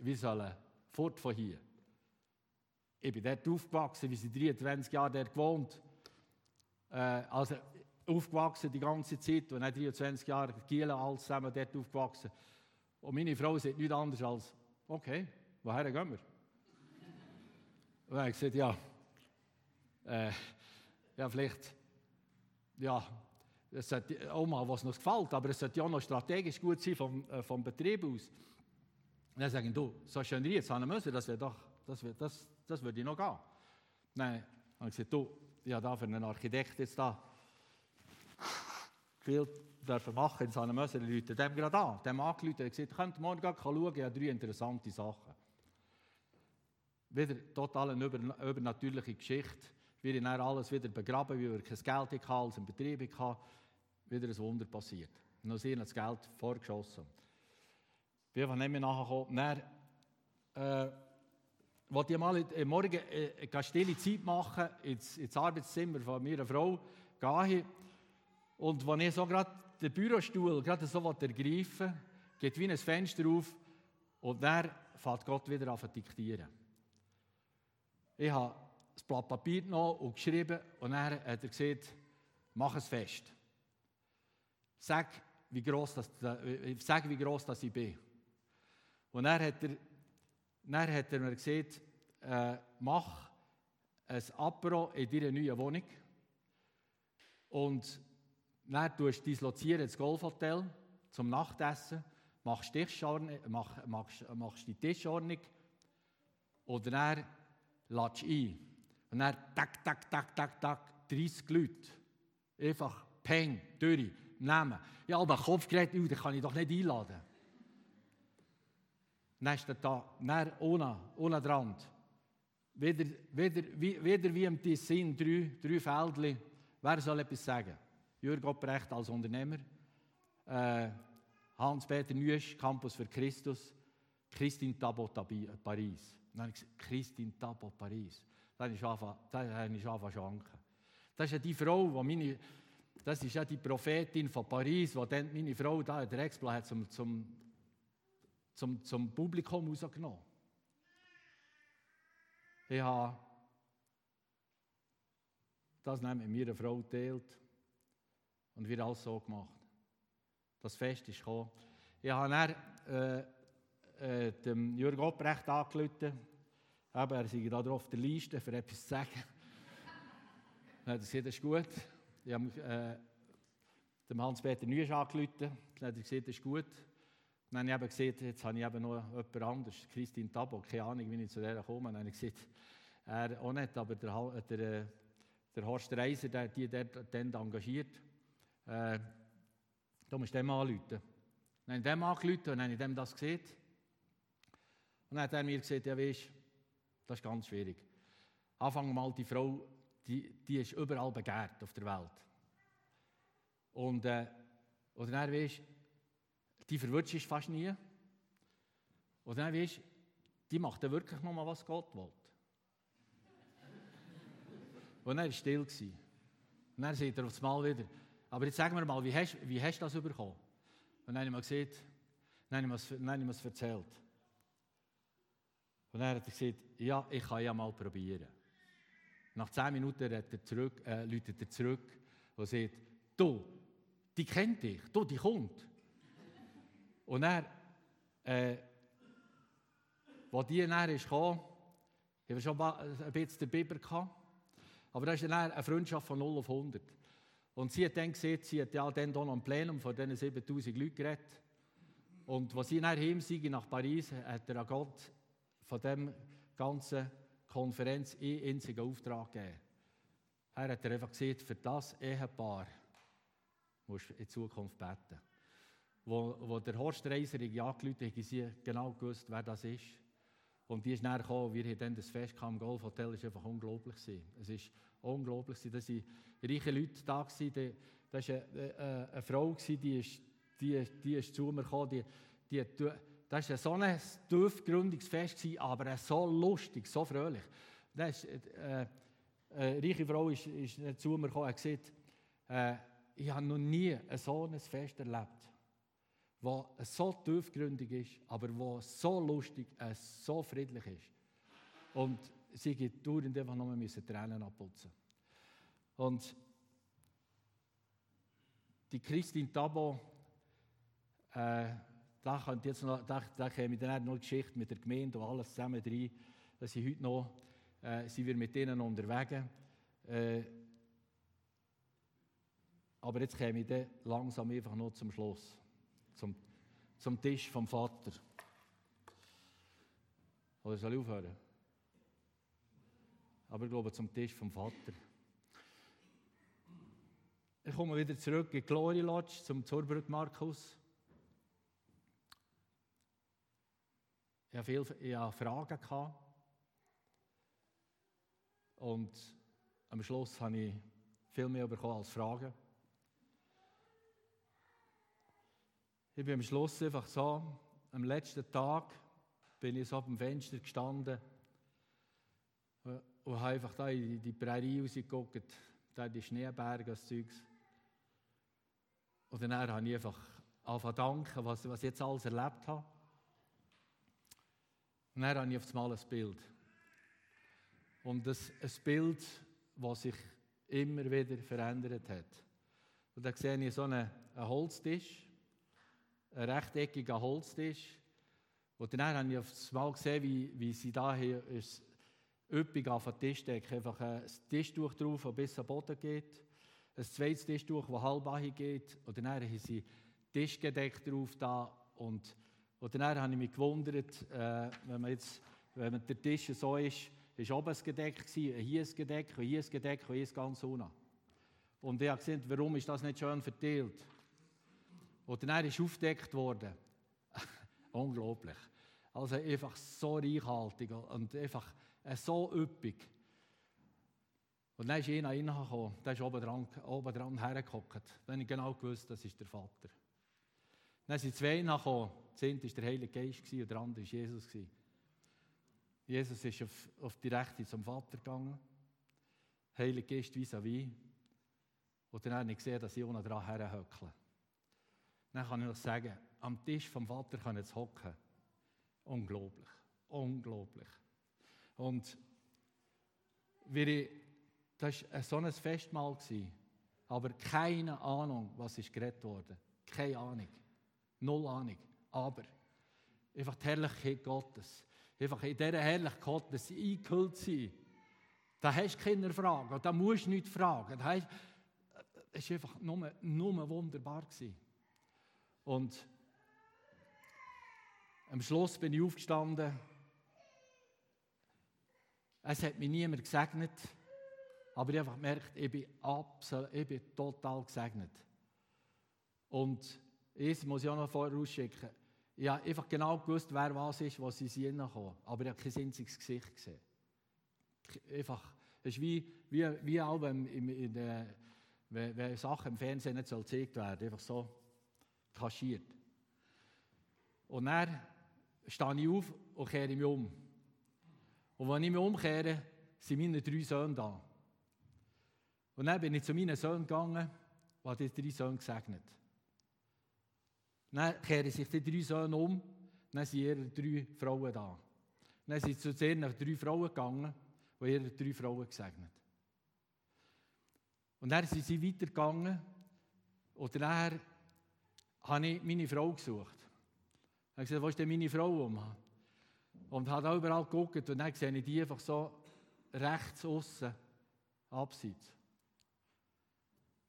wir sollen fort von hier. Ich bin dort aufgewachsen, wie sie 23 Jahre dort gewohnt. Äh, also, aufgewachsen die ganze Zeit und dann 23 Jahre Gielen alles zusammen dort aufgewachsen. Und meine Frau sagt nichts anderes als, okay, woher gehen wir? Und habe ich gesagt, ja, äh, ja, vielleicht, ja, es sollte auch mal was noch gefällt, aber es sollte ja auch noch strategisch gut sein vom, äh, vom Betrieb aus. Und dann sagen du, so schön jetzt haben müssen, das, doch, das, das, das würde ich noch gehen. Dann habe ich gesagt, du, ich habe da für einen Architekt jetzt da viel dürfen machen in seinem Möser, die Leute dem gerade an, dem angerufen und gesagt, könnt morgen schauen, ich habe drei interessante Sachen. Wieder total eine über, übernatürliche Geschichte, ich dann alles wieder begraben, wie wir kein Geld hatten, als im Betrieb hatten, wieder ein Wunder passiert. Und dann sind das Geld vorgeschossen. Wir nicht mehr nachgekommen. Dann, äh, wollte ich mal äh, morgen äh, eine stille Zeit machen, ins, ins Arbeitszimmer von meiner Frau gehen. Und wenn ich so gerade den Bürostuhl gerade so ergreifen geht wie ein Fenster auf und dann fährt Gott wieder an zu diktieren. Ich habe das Blatt Papier genommen und geschrieben und dann hat er gesagt, mach es fest. Sag, wie gross das, äh, sag, wie gross das ich bin. Und dann hat er, dann hat er mir gesagt, äh, mach ein Apero in deiner neuen Wohnung und dann tust du dislozieren ins Golfhotel zum Nachtessen, machst, mach, machst, machst die Tischordnung und dann lädst du ein. Und dann tak, tak, tak, tak, tak, 30 Leute. Einfach Peng, durch, nehmen. Ja, aber Kopfgerät, den kann ich doch nicht einladen. Dann er da, dann ohne, ohne dran. Wieder, wieder, wieder wie im Tessin, drei, drei Feldchen. Wer soll etwas sagen? Jürg Opprecht als Unternehmer, äh, Hans-Peter Nüsch, Campus für Christus, Christine Tabot Paris. Dann habe ich gesagt, Christine Tabot Paris. Dann habe ich angefangen zu schanken. Das ist ja die Frau, die meine, das ist ja die Prophetin von Paris, die dann meine Frau da der Expla zum, zum, zum, zum Publikum rausgenommen. Ich habe das mit meiner Frau geteilt. Und wir alles so gemacht. Das Fest ist gekommen. Ich habe dann äh, äh, dem Jürgen Opprecht angerufen. Aber er sei da auf der Liste, für etwas zu sagen. dann hat er gesagt, das ist gut. Ich habe äh, dem Hans-Peter Nüsch angerufen. Dann hat er gesagt, das ist gut. Dann habe ich eben gesagt, jetzt habe ich eben noch jemand anderes, Christine Tabo, keine Ahnung, wie ich zu der komme. Dann habe ich gesagt, er auch nicht, aber der, der, der Horst Reiser, der die dort engagiert. Äh, da musst du dem anrufen. Dann habe ich dem angerufen und dann habe ich dem das gesehen. Und dann hat er mir gesagt, ja weißt, das ist ganz schwierig. Anfang mal die Frau, die, die ist überall begehrt auf der Welt. Und, äh, und dann weißt, die verwirrt ist fast nie. Und dann weißt, die macht dann wirklich noch mal, was Gott will. Und er war still. Und dann sagt er aufs Mal wieder, aber jetzt sagen wir mal, wie hast, wie hast du das bekommen? Und dann habe ich mal gesagt, dann habe ich mir es erzählt. Und dann hat er gesagt, ja, ich kann ja mal probieren. Nach zehn Minuten hat er zurück, äh, läutet er zurück und sagt, du, die kennt dich, du, die kommt. Und er, äh, als die dann ist gekommen, haben wir schon ein bisschen den Biber gehabt, aber das ist dann eine Freundschaft von 0 auf 100. Und sie hat dann gesehen, sie hat ja dann hier noch im Plenum vor diesen 7000 Leuten geredet. Und als sie dann heim nach Paris, hat er an Gott von dieser ganzen Konferenz einen einzigen Auftrag gegeben. Er hat einfach gesagt, für das Ehepaar musst du in Zukunft beten. Wo, wo der Horst Reiser angerufen hat, haben sie genau gewusst, wer das ist. Und die ist näher gekommen, wir haben dann das Fest im Golfhotel, es war einfach unglaublich. Es ist unglaublich, dass waren reiche Leute da. Das war eine, eine, eine Frau, die ist, die, die ist zu mir gekommen. Die, die, das war so ein tiefgründiges aber so lustig, so fröhlich. Das ist, äh, eine reiche Frau ist, ist zu mir gekommen und gesagt, äh, ich habe noch nie so ein Fest erlebt, das so tiefgründig ist, aber das so lustig, äh, so friedlich ist. Und sie geht dauernd einfach nur müssen Tränen abputzen. Und die Christine Tabo, äh, da, jetzt noch, da, da käme dann noch Geschichte mit der Gemeinde und alles zusammen rein, dass sie heute noch, äh, sind wir mit ihnen unterwegs. Äh, aber jetzt käme ich dann langsam einfach noch zum Schluss, zum, zum Tisch vom Vater. Oder soll ich aufhören? Aber ich glaube zum Tisch vom Vater. Ich komme wieder zurück in die Glory Lodge zum Zurbrück Markus. Ich hatte viele Fragen. Gehabt. Und am Schluss habe ich viel mehr bekommen als Fragen. Ich bin am Schluss einfach so, am letzten Tag bin ich so auf dem Fenster gestanden und habe einfach da in die Prärie rausgeguckt, da die Schneeberge, das Zeugs. Und dann habe ich einfach angefangen danken, was, was ich jetzt alles erlebt habe. Und dann habe ich auf einmal ein Bild. Und das ein Bild, das sich immer wieder verändert hat. Und da sehe ich so einen, einen Holztisch, einen rechteckigen Holztisch. Und dann habe ich auf einmal gesehen, wie, wie sie da hier üppig auf den Tisch decken. Einfach ein Tischtuch drauf, das bis am Boden geht. Ein zweites Tischtuch, das halb geht. Und dann haben sie Tischgedeckt drauf da. Und, und dann habe ich mich gewundert, äh, wenn, man jetzt, wenn der Tisch so ist, ist oben ein Gedeck gewesen, hier ein Gedeck, hier ein Gedeck hier ist ganz unten. Und ich habe gesehen, warum ist das nicht schön verteilt? Und dann ist aufgedeckt worden. Unglaublich. Also einfach so reichhaltig und einfach so üppig. Und dann ist einer reingekommen, der ist oben dran, oben dran hergehockt. Dann habe ich genau gewusst, das ist der Vater. Dann sind zwei nachgekommen. Der eine war der Heilige Geist und der andere war Jesus. Jesus ist auf, auf die Rechte zum Vater gegangen. Heilige Geist vis-à-vis. Und dann habe ich gesehen, dass ich unten dran herhöckle. Dann kann ich noch sagen, am Tisch vom Vater kann ich hocken. Unglaublich. Unglaublich. Und wir, das war so ein Festmahl, aber keine Ahnung, was ist geredet wurde. Keine Ahnung. Null Ahnung. Aber einfach die Herrlichkeit Gottes. Einfach in dieser Herrlichkeit Gottes eingehüllt sein. Da hast du keine Fragen. Da musst du nichts fragen. Das war einfach nur, nur wunderbar. Gewesen. Und am Schluss bin ich aufgestanden es hat mich niemand gesegnet, aber ich habe einfach gemerkt, ich bin, absolut, ich bin total gesegnet. Und eins muss ich auch noch vorausschicken. Ich habe einfach genau gewusst, wer was ist, was sie sind gekommen. Aber ich habe kein einziges Gesicht gesehen. Einfach, es ist wie, wie, wie auch wenn, in der, wenn, wenn Sachen im Fernsehen nicht gezeigt werden einfach so kaschiert. Und dann stehe ich auf und kehre mich um. Und wenn ich mich umkehre, sind meine drei Söhne da. Und dann bin ich zu meinen Söhnen gegangen und habe die drei Söhne gesegnet. Dann kehren sich die drei Söhne um, dann sind ihre drei Frauen da. Dann sind sie zu ihren drei Frauen gegangen und ihre drei Frauen gesegnet. Und dann sind sie weitergegangen und dann habe ich meine Frau gesucht. Ich habe gesagt, wo ist denn meine Frau? Um? Und habe auch überall geguckt und dann sehe ich die einfach so rechts außen abseits.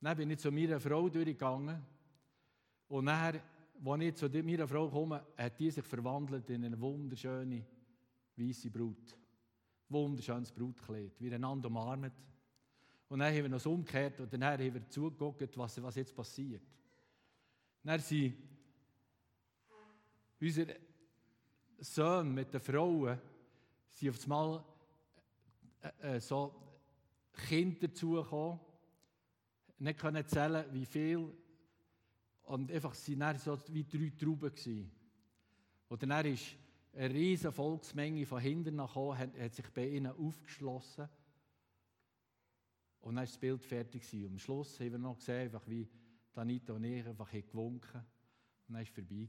Dann bin ich zu meiner Frau durchgegangen und nachher, als ich zu meiner Frau komme, hat die sich verwandelt in eine wunderschöne weiße Brut. Wunderschönes Brutkleid, wie einander umarmt. Und dann haben wir uns umgekehrt und dann haben wir zugeguckt, was, was jetzt passiert. Dann sind unsere Söhne mit den Frauen sind auf einmal äh, äh, so Kinder dazugekommen, nicht können zählen, wie viel. Und einfach sind dann so wie drei Trauben. Und dann ist eine riesige Volksmenge von hinten gekommen, hat, hat sich bei ihnen aufgeschlossen. Und dann war das Bild fertig. Und am Schluss haben wir noch gesehen, einfach wie Danita und ich einfach gewunken. Und dann war es vorbei.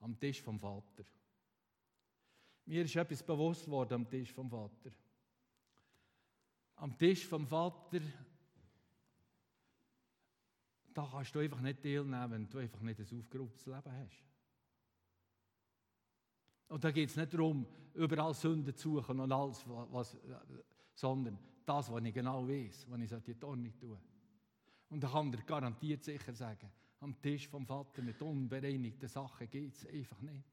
Am Tisch vom Vater. Mir ist etwas bewusst worden am Tisch vom Vater. Am Tisch vom Vater da kannst du einfach nicht teilnehmen, wenn du einfach nicht ein aufgeruhtes Leben hast. Und da geht es nicht darum, überall Sünden zu suchen und alles, was, sondern das, was ich genau weiß, was ich die Ordnung tue. Und da kann er garantiert sicher sagen, am Tisch vom Vater mit unbereinigten Sachen geht es einfach nicht.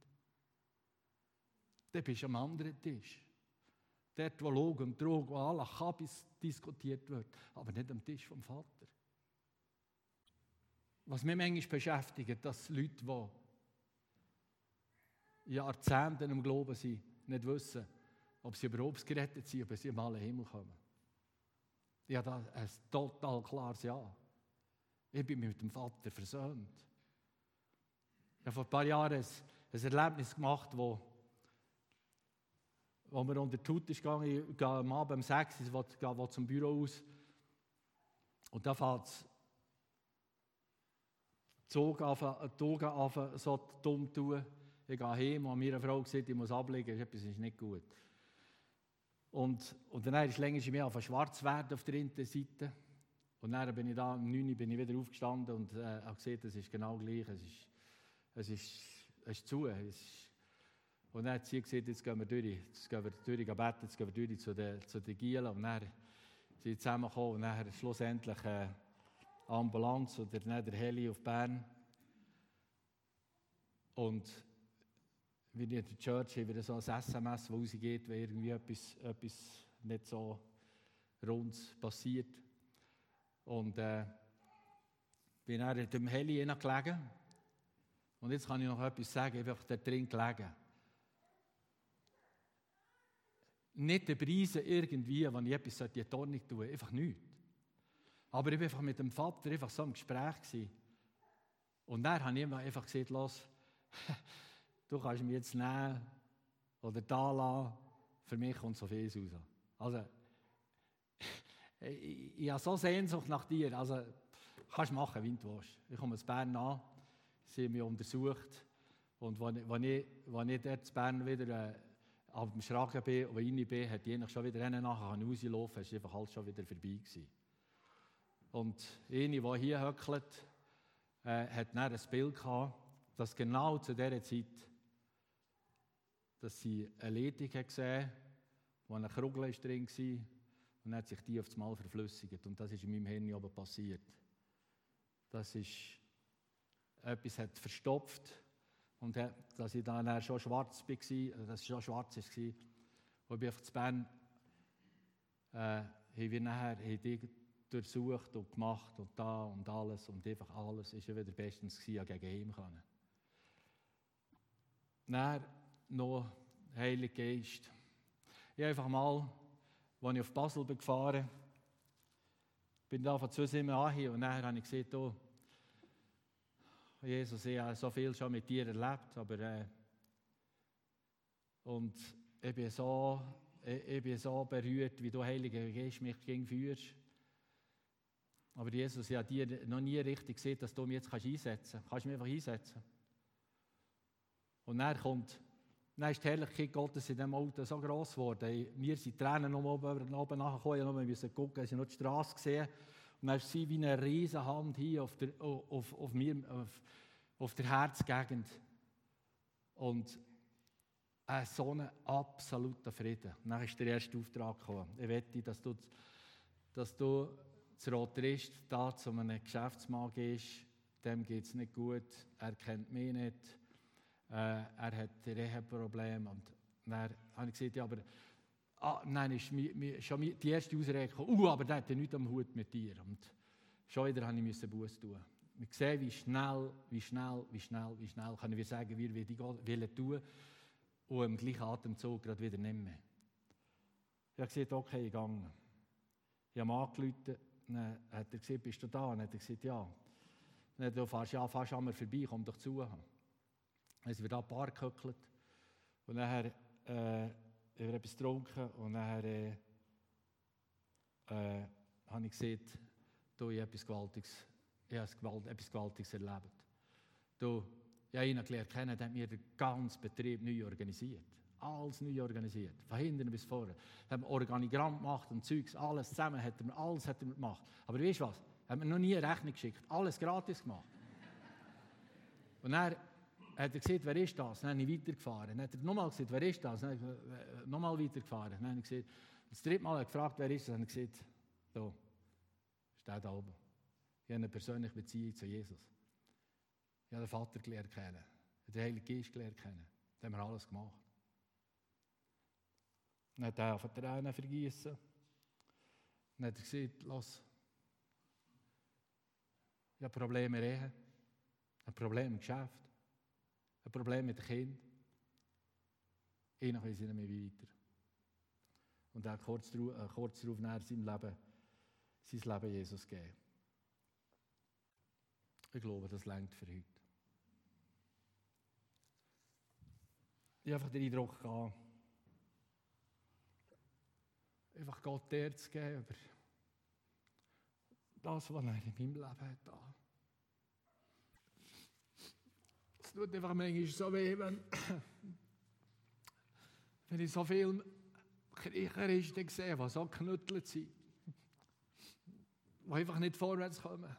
Dann bist du am anderen Tisch. Dort, wo Log und Trug, wo alle Kabis diskutiert wird, aber nicht am Tisch vom Vater. Was mich manchmal beschäftigt, dass Leute, die Jahrzehnte im Glauben sind, nicht wissen, ob sie überhaupt gerettet sind, ob sie im alle Himmel kommen. Ich habe da ein total klares Ja. Ich bin mit dem Vater versöhnt. Ich habe vor ein paar Jahren ein, Erlebnis gemacht, wo, wo wir unter die Haut ist gegangen. Ich gehe am Abend um 6 Uhr gehe, zum Büro aus. Und da fällt es die Augen an, so dumm tun. Ich gehe heim und meine Frau gesagt, ich muss ablegen, etwas ist nicht gut. Und, und dann ist länger mehr auf schwarz werden auf der einen Seite. Und dann bin ich da, um 9 Uhr bin ich wieder aufgestanden und äh, habe gesehen, es ist genau gleich. Es ist, es ist, es ist zu. Es ist, und dann hat sie gesagt, jetzt gehen wir durch, jetzt gehen wir durch, beten, jetzt gehen wir durch zu den, Gielen. Und dann sind sie zusammengekommen und dann schlussendlich äh, Ambulanz oder dann der Heli auf Bern. Und wie in der Church haben wir so ein SMS, wo rausgeht, wenn irgendwie etwas, etwas nicht so rund passiert. Und äh, bin dann in dem Heli gelegen. Und jetzt kann ich noch etwas sagen, einfach da drin gelegen. Nicht den Preisen irgendwie, wenn ich etwas in die Tornung tue, einfach nichts. Aber ich war einfach mit dem Vater einfach so im Gespräch. Gewesen. Und dann habe ich einfach gesagt, los, du kannst mich jetzt nehmen oder da lassen, für mich kommt so viel raus. Also, ich, ich habe so Sehnsucht nach dir. Also, kannst machen, wie du willst. Ich komme aus Bern an, sie haben mich untersucht. Und wenn ich, wenn ich dort in Bern wieder äh, auf dem Schragen bin und rein bin, hat ich schon wieder einen nachher rauslaufen, es war einfach alles schon wieder vorbei. Gewesen. Und eine, die hier höckelt, äh, hat dann ein Bild gehabt, dass genau zu dieser Zeit, dass sie eine Leitung gesehen hat, wo eine Krugel drin war und dann hat sich die auf das Mal verflüssigt. Und das ist in meinem Hirn oben passiert. Das ist, etwas hat verstopft und hat, dass ich dann schon schwarz war, äh, dass es schon schwarz war. Und ich bin auf Bern, äh, haben wir nachher haben die durchsucht und gemacht und da und alles und einfach alles ist ja wieder bestens gewesen, gegen ihm können. Dann noch Heilige Geist. Ich einfach mal als ich auf Basel bin gefahren bin, da von Zwischendurch an und dann habe ich gesehen, oh, Jesus, ich habe so viel schon mit dir erlebt, aber äh, und ich bin so, ich, ich, bin so berührt, wie du Heiliger Geist mich gegen führst. Aber Jesus, ich habe dir noch nie richtig gesehen, dass du mich jetzt einsetzen kannst. Kannst du mich einfach einsetzen? Und dann kommt dann ist die Herrlichkeit Gottes in diesem Auto so gross geworden. Wir sind Tränen um oben, oben nachgekommen, wir mussten gucken, sie noch die Straße gesehen. Und dann ist sie wie eine riesige Hand hier auf der, auf, auf mir, auf, auf der Herzgegend. Und äh, so ein absoluter Frieden. Und dann ist der erste Auftrag gekommen. Ich wette, dass du, dass du zu Rotrist da zu einem Geschäftsmann gehst, dem geht es nicht gut, er kennt mich nicht äh, er hat Reha-Probleme. Und dann habe ich gesagt, ja, aber ah, nein, ist mi, mi, schon die erste Ausrede gekommen, uh, aber der hat ja nichts am Hut mit dir. Und schon wieder musste ich Buß tun. Wir sehen, wie schnell, wie schnell, wie schnell, wie schnell können wir sagen, wir wollen die tun und im gleichen Atemzug gerade wieder mehr. Ich habe gesagt, okay, ich gehe. Ich habe angerufen, dann hat er gesagt, bist du da? Dann hat er gesagt, ja. Dann hat er, fährst ja fast an mir vorbei, komm doch zu. Dann sind wir da ein paar gehöckelt. Und nachher äh, haben wir etwas getrunken und nachher äh, äh, habe ich gesehen, da ich etwas Gewaltiges, ich habe etwas Gewaltiges erlebt. Du, ich habe ihn gelernt kennen, der hat mir den ganzen Betrieb neu organisiert. Alles neu organisiert, von hinten bis vorne. Hat ein Organigramm gemacht und Zeugs, alles zusammen, hat er, alles hat er gemacht. Aber weißt du was? Hat mir noch nie eine Rechnung geschickt. Alles gratis gemacht. Und dann hat er gesagt, wer ist das? Dann habe ich weitergefahren. Dann hat er nochmal gesagt, wer ist das? Dann habe ich nochmal weitergefahren. Dann habe ich gesagt, das dritte Mal gefragt, wer ist das? Dann habe ich gesagt, da, steht da oben. Ich habe eine persönliche Beziehung zu Jesus. Ich habe den Vater gelernt kennen. Den Heiligen Geist gelernt kennen. Da haben wir alles gemacht. Dann hat er auf Tränen vergießen. Dann hat er gesagt, los, ich habe Probleme in Ehe, ein Problem im Geschäft, ein Problem mit dem Kind. Einer weiß nicht mehr weiter. Und er hat kurz, äh, kurz darauf nach seinem Leben, sein Leben Jesus gegeben. Ich glaube, das längt für heute. Ich habe einfach den Eindruck gehabt, einfach Gott der zu geben über das, was er in meinem Leben hat. Es tut einfach manchmal so weh, wenn, wenn ich so viele Christen sehe, die so geknüttelt sind, die einfach nicht vorwärts kommen.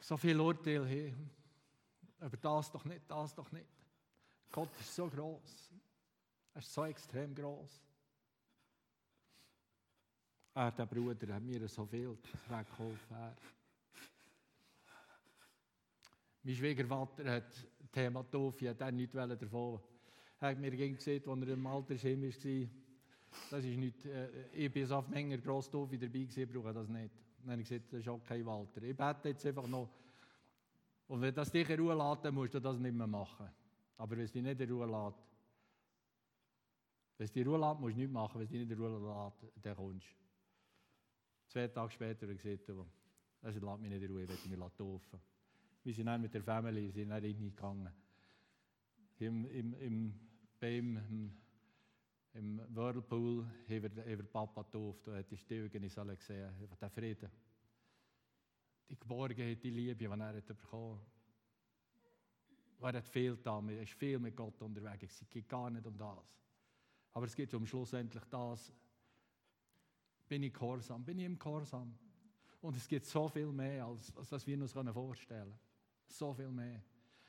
So viele Urteile haben. Aber das doch nicht, das doch nicht. Gott ist so groß. Er ist so extrem groß. Er, der Bruder, hat mir so viel weggeholfen. Mein Schwiegervater hat das Thema Tofi, hat er nichts davon. Er hat mir gesagt, als er im Altersheim war, das ist nicht, äh, ich bin auf Menge gross Tofi dabei ich brauche das nicht. Dann habe ich gesagt, das ist okay, Walter. Ich bete jetzt einfach noch. Und wenn das dich in Ruhe lässt, dann musst du das nicht mehr machen. Aber wenn es dich nicht in Ruhe lässt, wenn es dich in Ruhe lässt, musst du nichts machen. Wenn es dich nicht in Ruhe lässt, dann kommst du. Zwei Tage später habe ich gesagt, also lässt mich nicht in Ruhe, ich will mich taufen. Wir sind dann mit der Familie sind dann reingegangen. Im, im, im, beim, im, Whirlpool haben wir, haben Papa getauft. Da hat die Stillgen in alle gesehen. Der Frieden. Die Geborgenheit, die Liebe, die er hat bekommen hat. Er hat viel da, er ist viel mit Gott unterwegs. Es geht gar nicht um das. Aber es geht um schlussendlich das, bin ich gehorsam, bin ich im Gehorsam. Und es gibt so viel mehr, als, als wir uns vorstellen können. So viel mehr.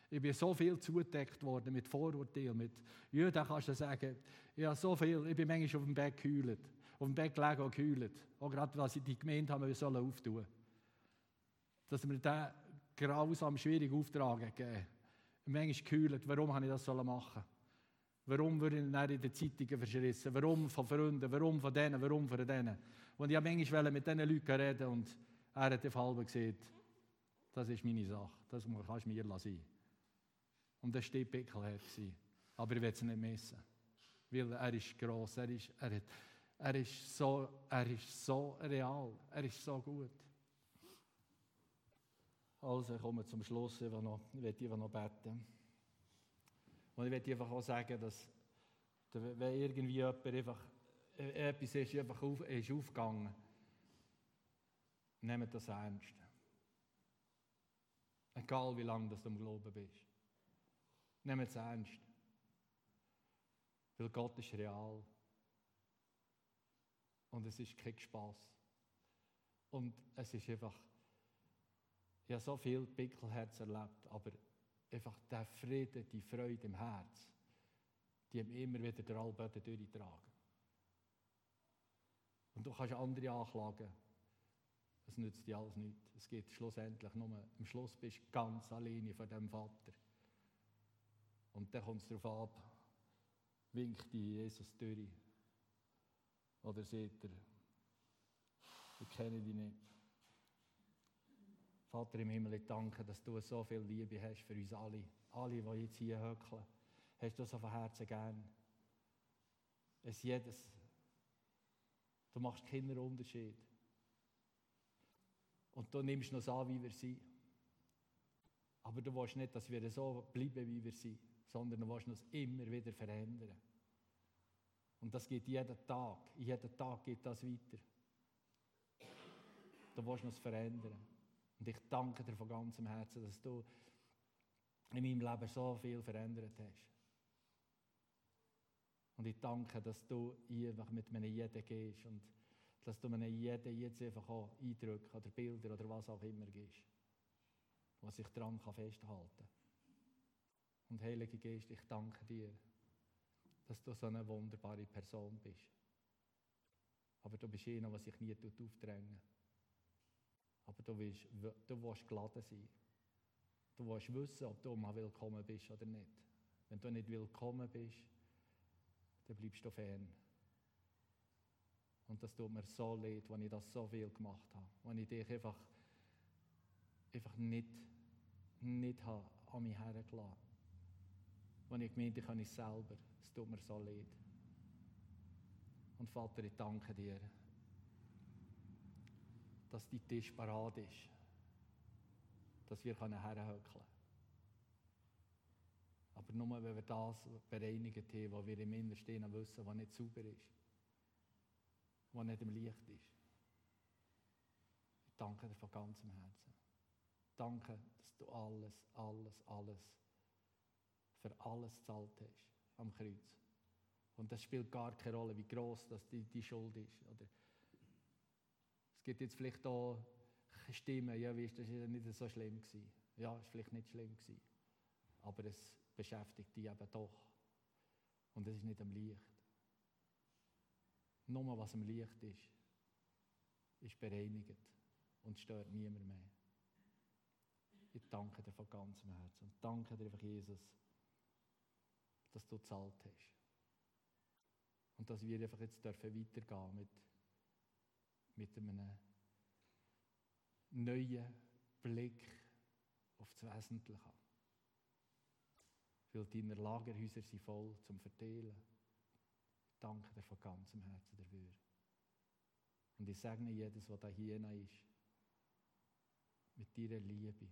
Ich bin so viel zugedeckt worden mit Vorurteilen, mit, ja, da kannst du sagen, habe so viel, ich bin manchmal auf dem Bett geheult, auf dem Bett gelegen und geheult. Auch gerade, was ich die Gemeinde haben, wir sollen auftun. Dass wir diesen grausam schwierigen Auftrag gegeben Manchmal geheult, warum habe ich das machen sollen Warum würde ich nicht in den Zeitungen verschrissen? Warum von Freunden? Warum von denen? Warum von denen? Und ich habe manchmal mit diesen Leuten reden und er hat auf halb gesagt, das ist meine Sache, das kannst du mir lassen. Und das war Pickelherd. Aber ich will es nicht missen. Weil er ist gross, er ist, er, hat, er, ist so, er ist so real, er ist so gut. Also, ich komme zum Schluss, ich will noch, ich will noch beten. Und ich möchte einfach auch sagen, dass wenn irgendwie jemand einfach, äh, etwas ist einfach auf, ist aufgegangen, nehmt das ernst. Egal wie lange du im Glauben bist. Nehmt es ernst. Weil Gott ist real. Und es ist kein Spaß. Und es ist einfach, ich habe so viel Pickelherz erlebt, aber einfach der Frieden, die Freude im Herz, die haben immer wieder der Allböden durchtragen. Und du kannst andere anklagen. Es nützt dir alles nicht. Es geht schlussendlich nur, am Schluss bist du ganz alleine vor dem Vater. Und dann kommt es darauf ab, winkt die Jesus durch. Oder seht ihr, ich kenne dich nicht. Vater im Himmel, ich danke, dass du so viel Liebe hast für uns alle. Alle, die jetzt hier höckeln. Hast du so von Herzen gern. Es jedes. Du machst keinen Unterschied. Und du nimmst uns an, wie wir sind. Aber du willst nicht, dass wir so bleiben, wie wir sind, sondern du willst uns immer wieder verändern. Und das geht jeden Tag. Jeden Tag geht das weiter. Du willst uns verändern. Und ich danke dir von ganzem Herzen, dass du in meinem Leben so viel verändert hast. Und ich danke, dass du einfach mit mir jeden gehst dass du mir jeden jetzt einfach auch Eindrücke oder Bilder oder was auch immer gibst, was ich daran festhalten kann. Und Heilige Geist, ich danke dir, dass du so eine wunderbare Person bist. Aber du bist einer, was sich nie aufdrängen Aber du willst, du willst geladen sein. Du willst wissen, ob du mal willkommen bist oder nicht. Wenn du nicht willkommen bist, dann bleibst du fern. Und das tut mir so leid, wenn ich das so viel gemacht habe. Wenn ich dich einfach, einfach nicht, nicht habe an mich hergelassen. Wenn ich gemeint ich kann ich selber. Es tut mir so leid. Und Vater, ich danke dir, dass dein Tisch parat ist, dass wir herhöckeln können. Aber nur, wenn wir das bereinigt haben, was wir im Innersten wissen, was nicht sauber ist der nicht im Licht ist. Ich danke dir von ganzem Herzen. Danke, dass du alles, alles, alles für alles zahlt hast am Kreuz. Und das spielt gar keine Rolle, wie groß das die, die Schuld ist. Oder es gibt jetzt vielleicht auch Stimmen, ja, weißt, das war nicht so schlimm. Gewesen. Ja, war vielleicht nicht schlimm. Gewesen. Aber es beschäftigt dich eben doch. Und es ist nicht am Licht. Nur was im Licht ist, ist bereinigt und stört niemand mehr. Ich danke dir von ganzem Herzen und danke dir einfach, Jesus, dass du zahlt hast. Und dass wir einfach jetzt dürfen weitergehen mit, mit einem neuen Blick auf das Wesentliche. Weil deine Lagerhäuser sind voll zum Verteilen danke dir von ganzem Herzen dafür. Und ich segne jedes, da hier ist, mit deiner Liebe,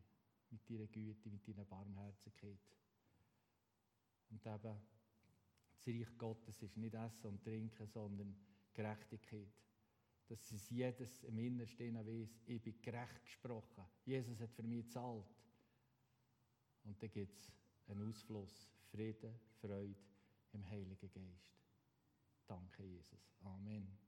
mit deiner Güte, mit deiner Barmherzigkeit. Und eben, das Reich Gottes ist nicht Essen und Trinken, sondern Gerechtigkeit. Dass es jedes im Innersten weiß, ich bin gerecht gesprochen. Jesus hat für mich gezahlt. Und dann gibt es einen Ausfluss, Frieden, Freude im Heiligen Geist. Danke, Jesus. Amen.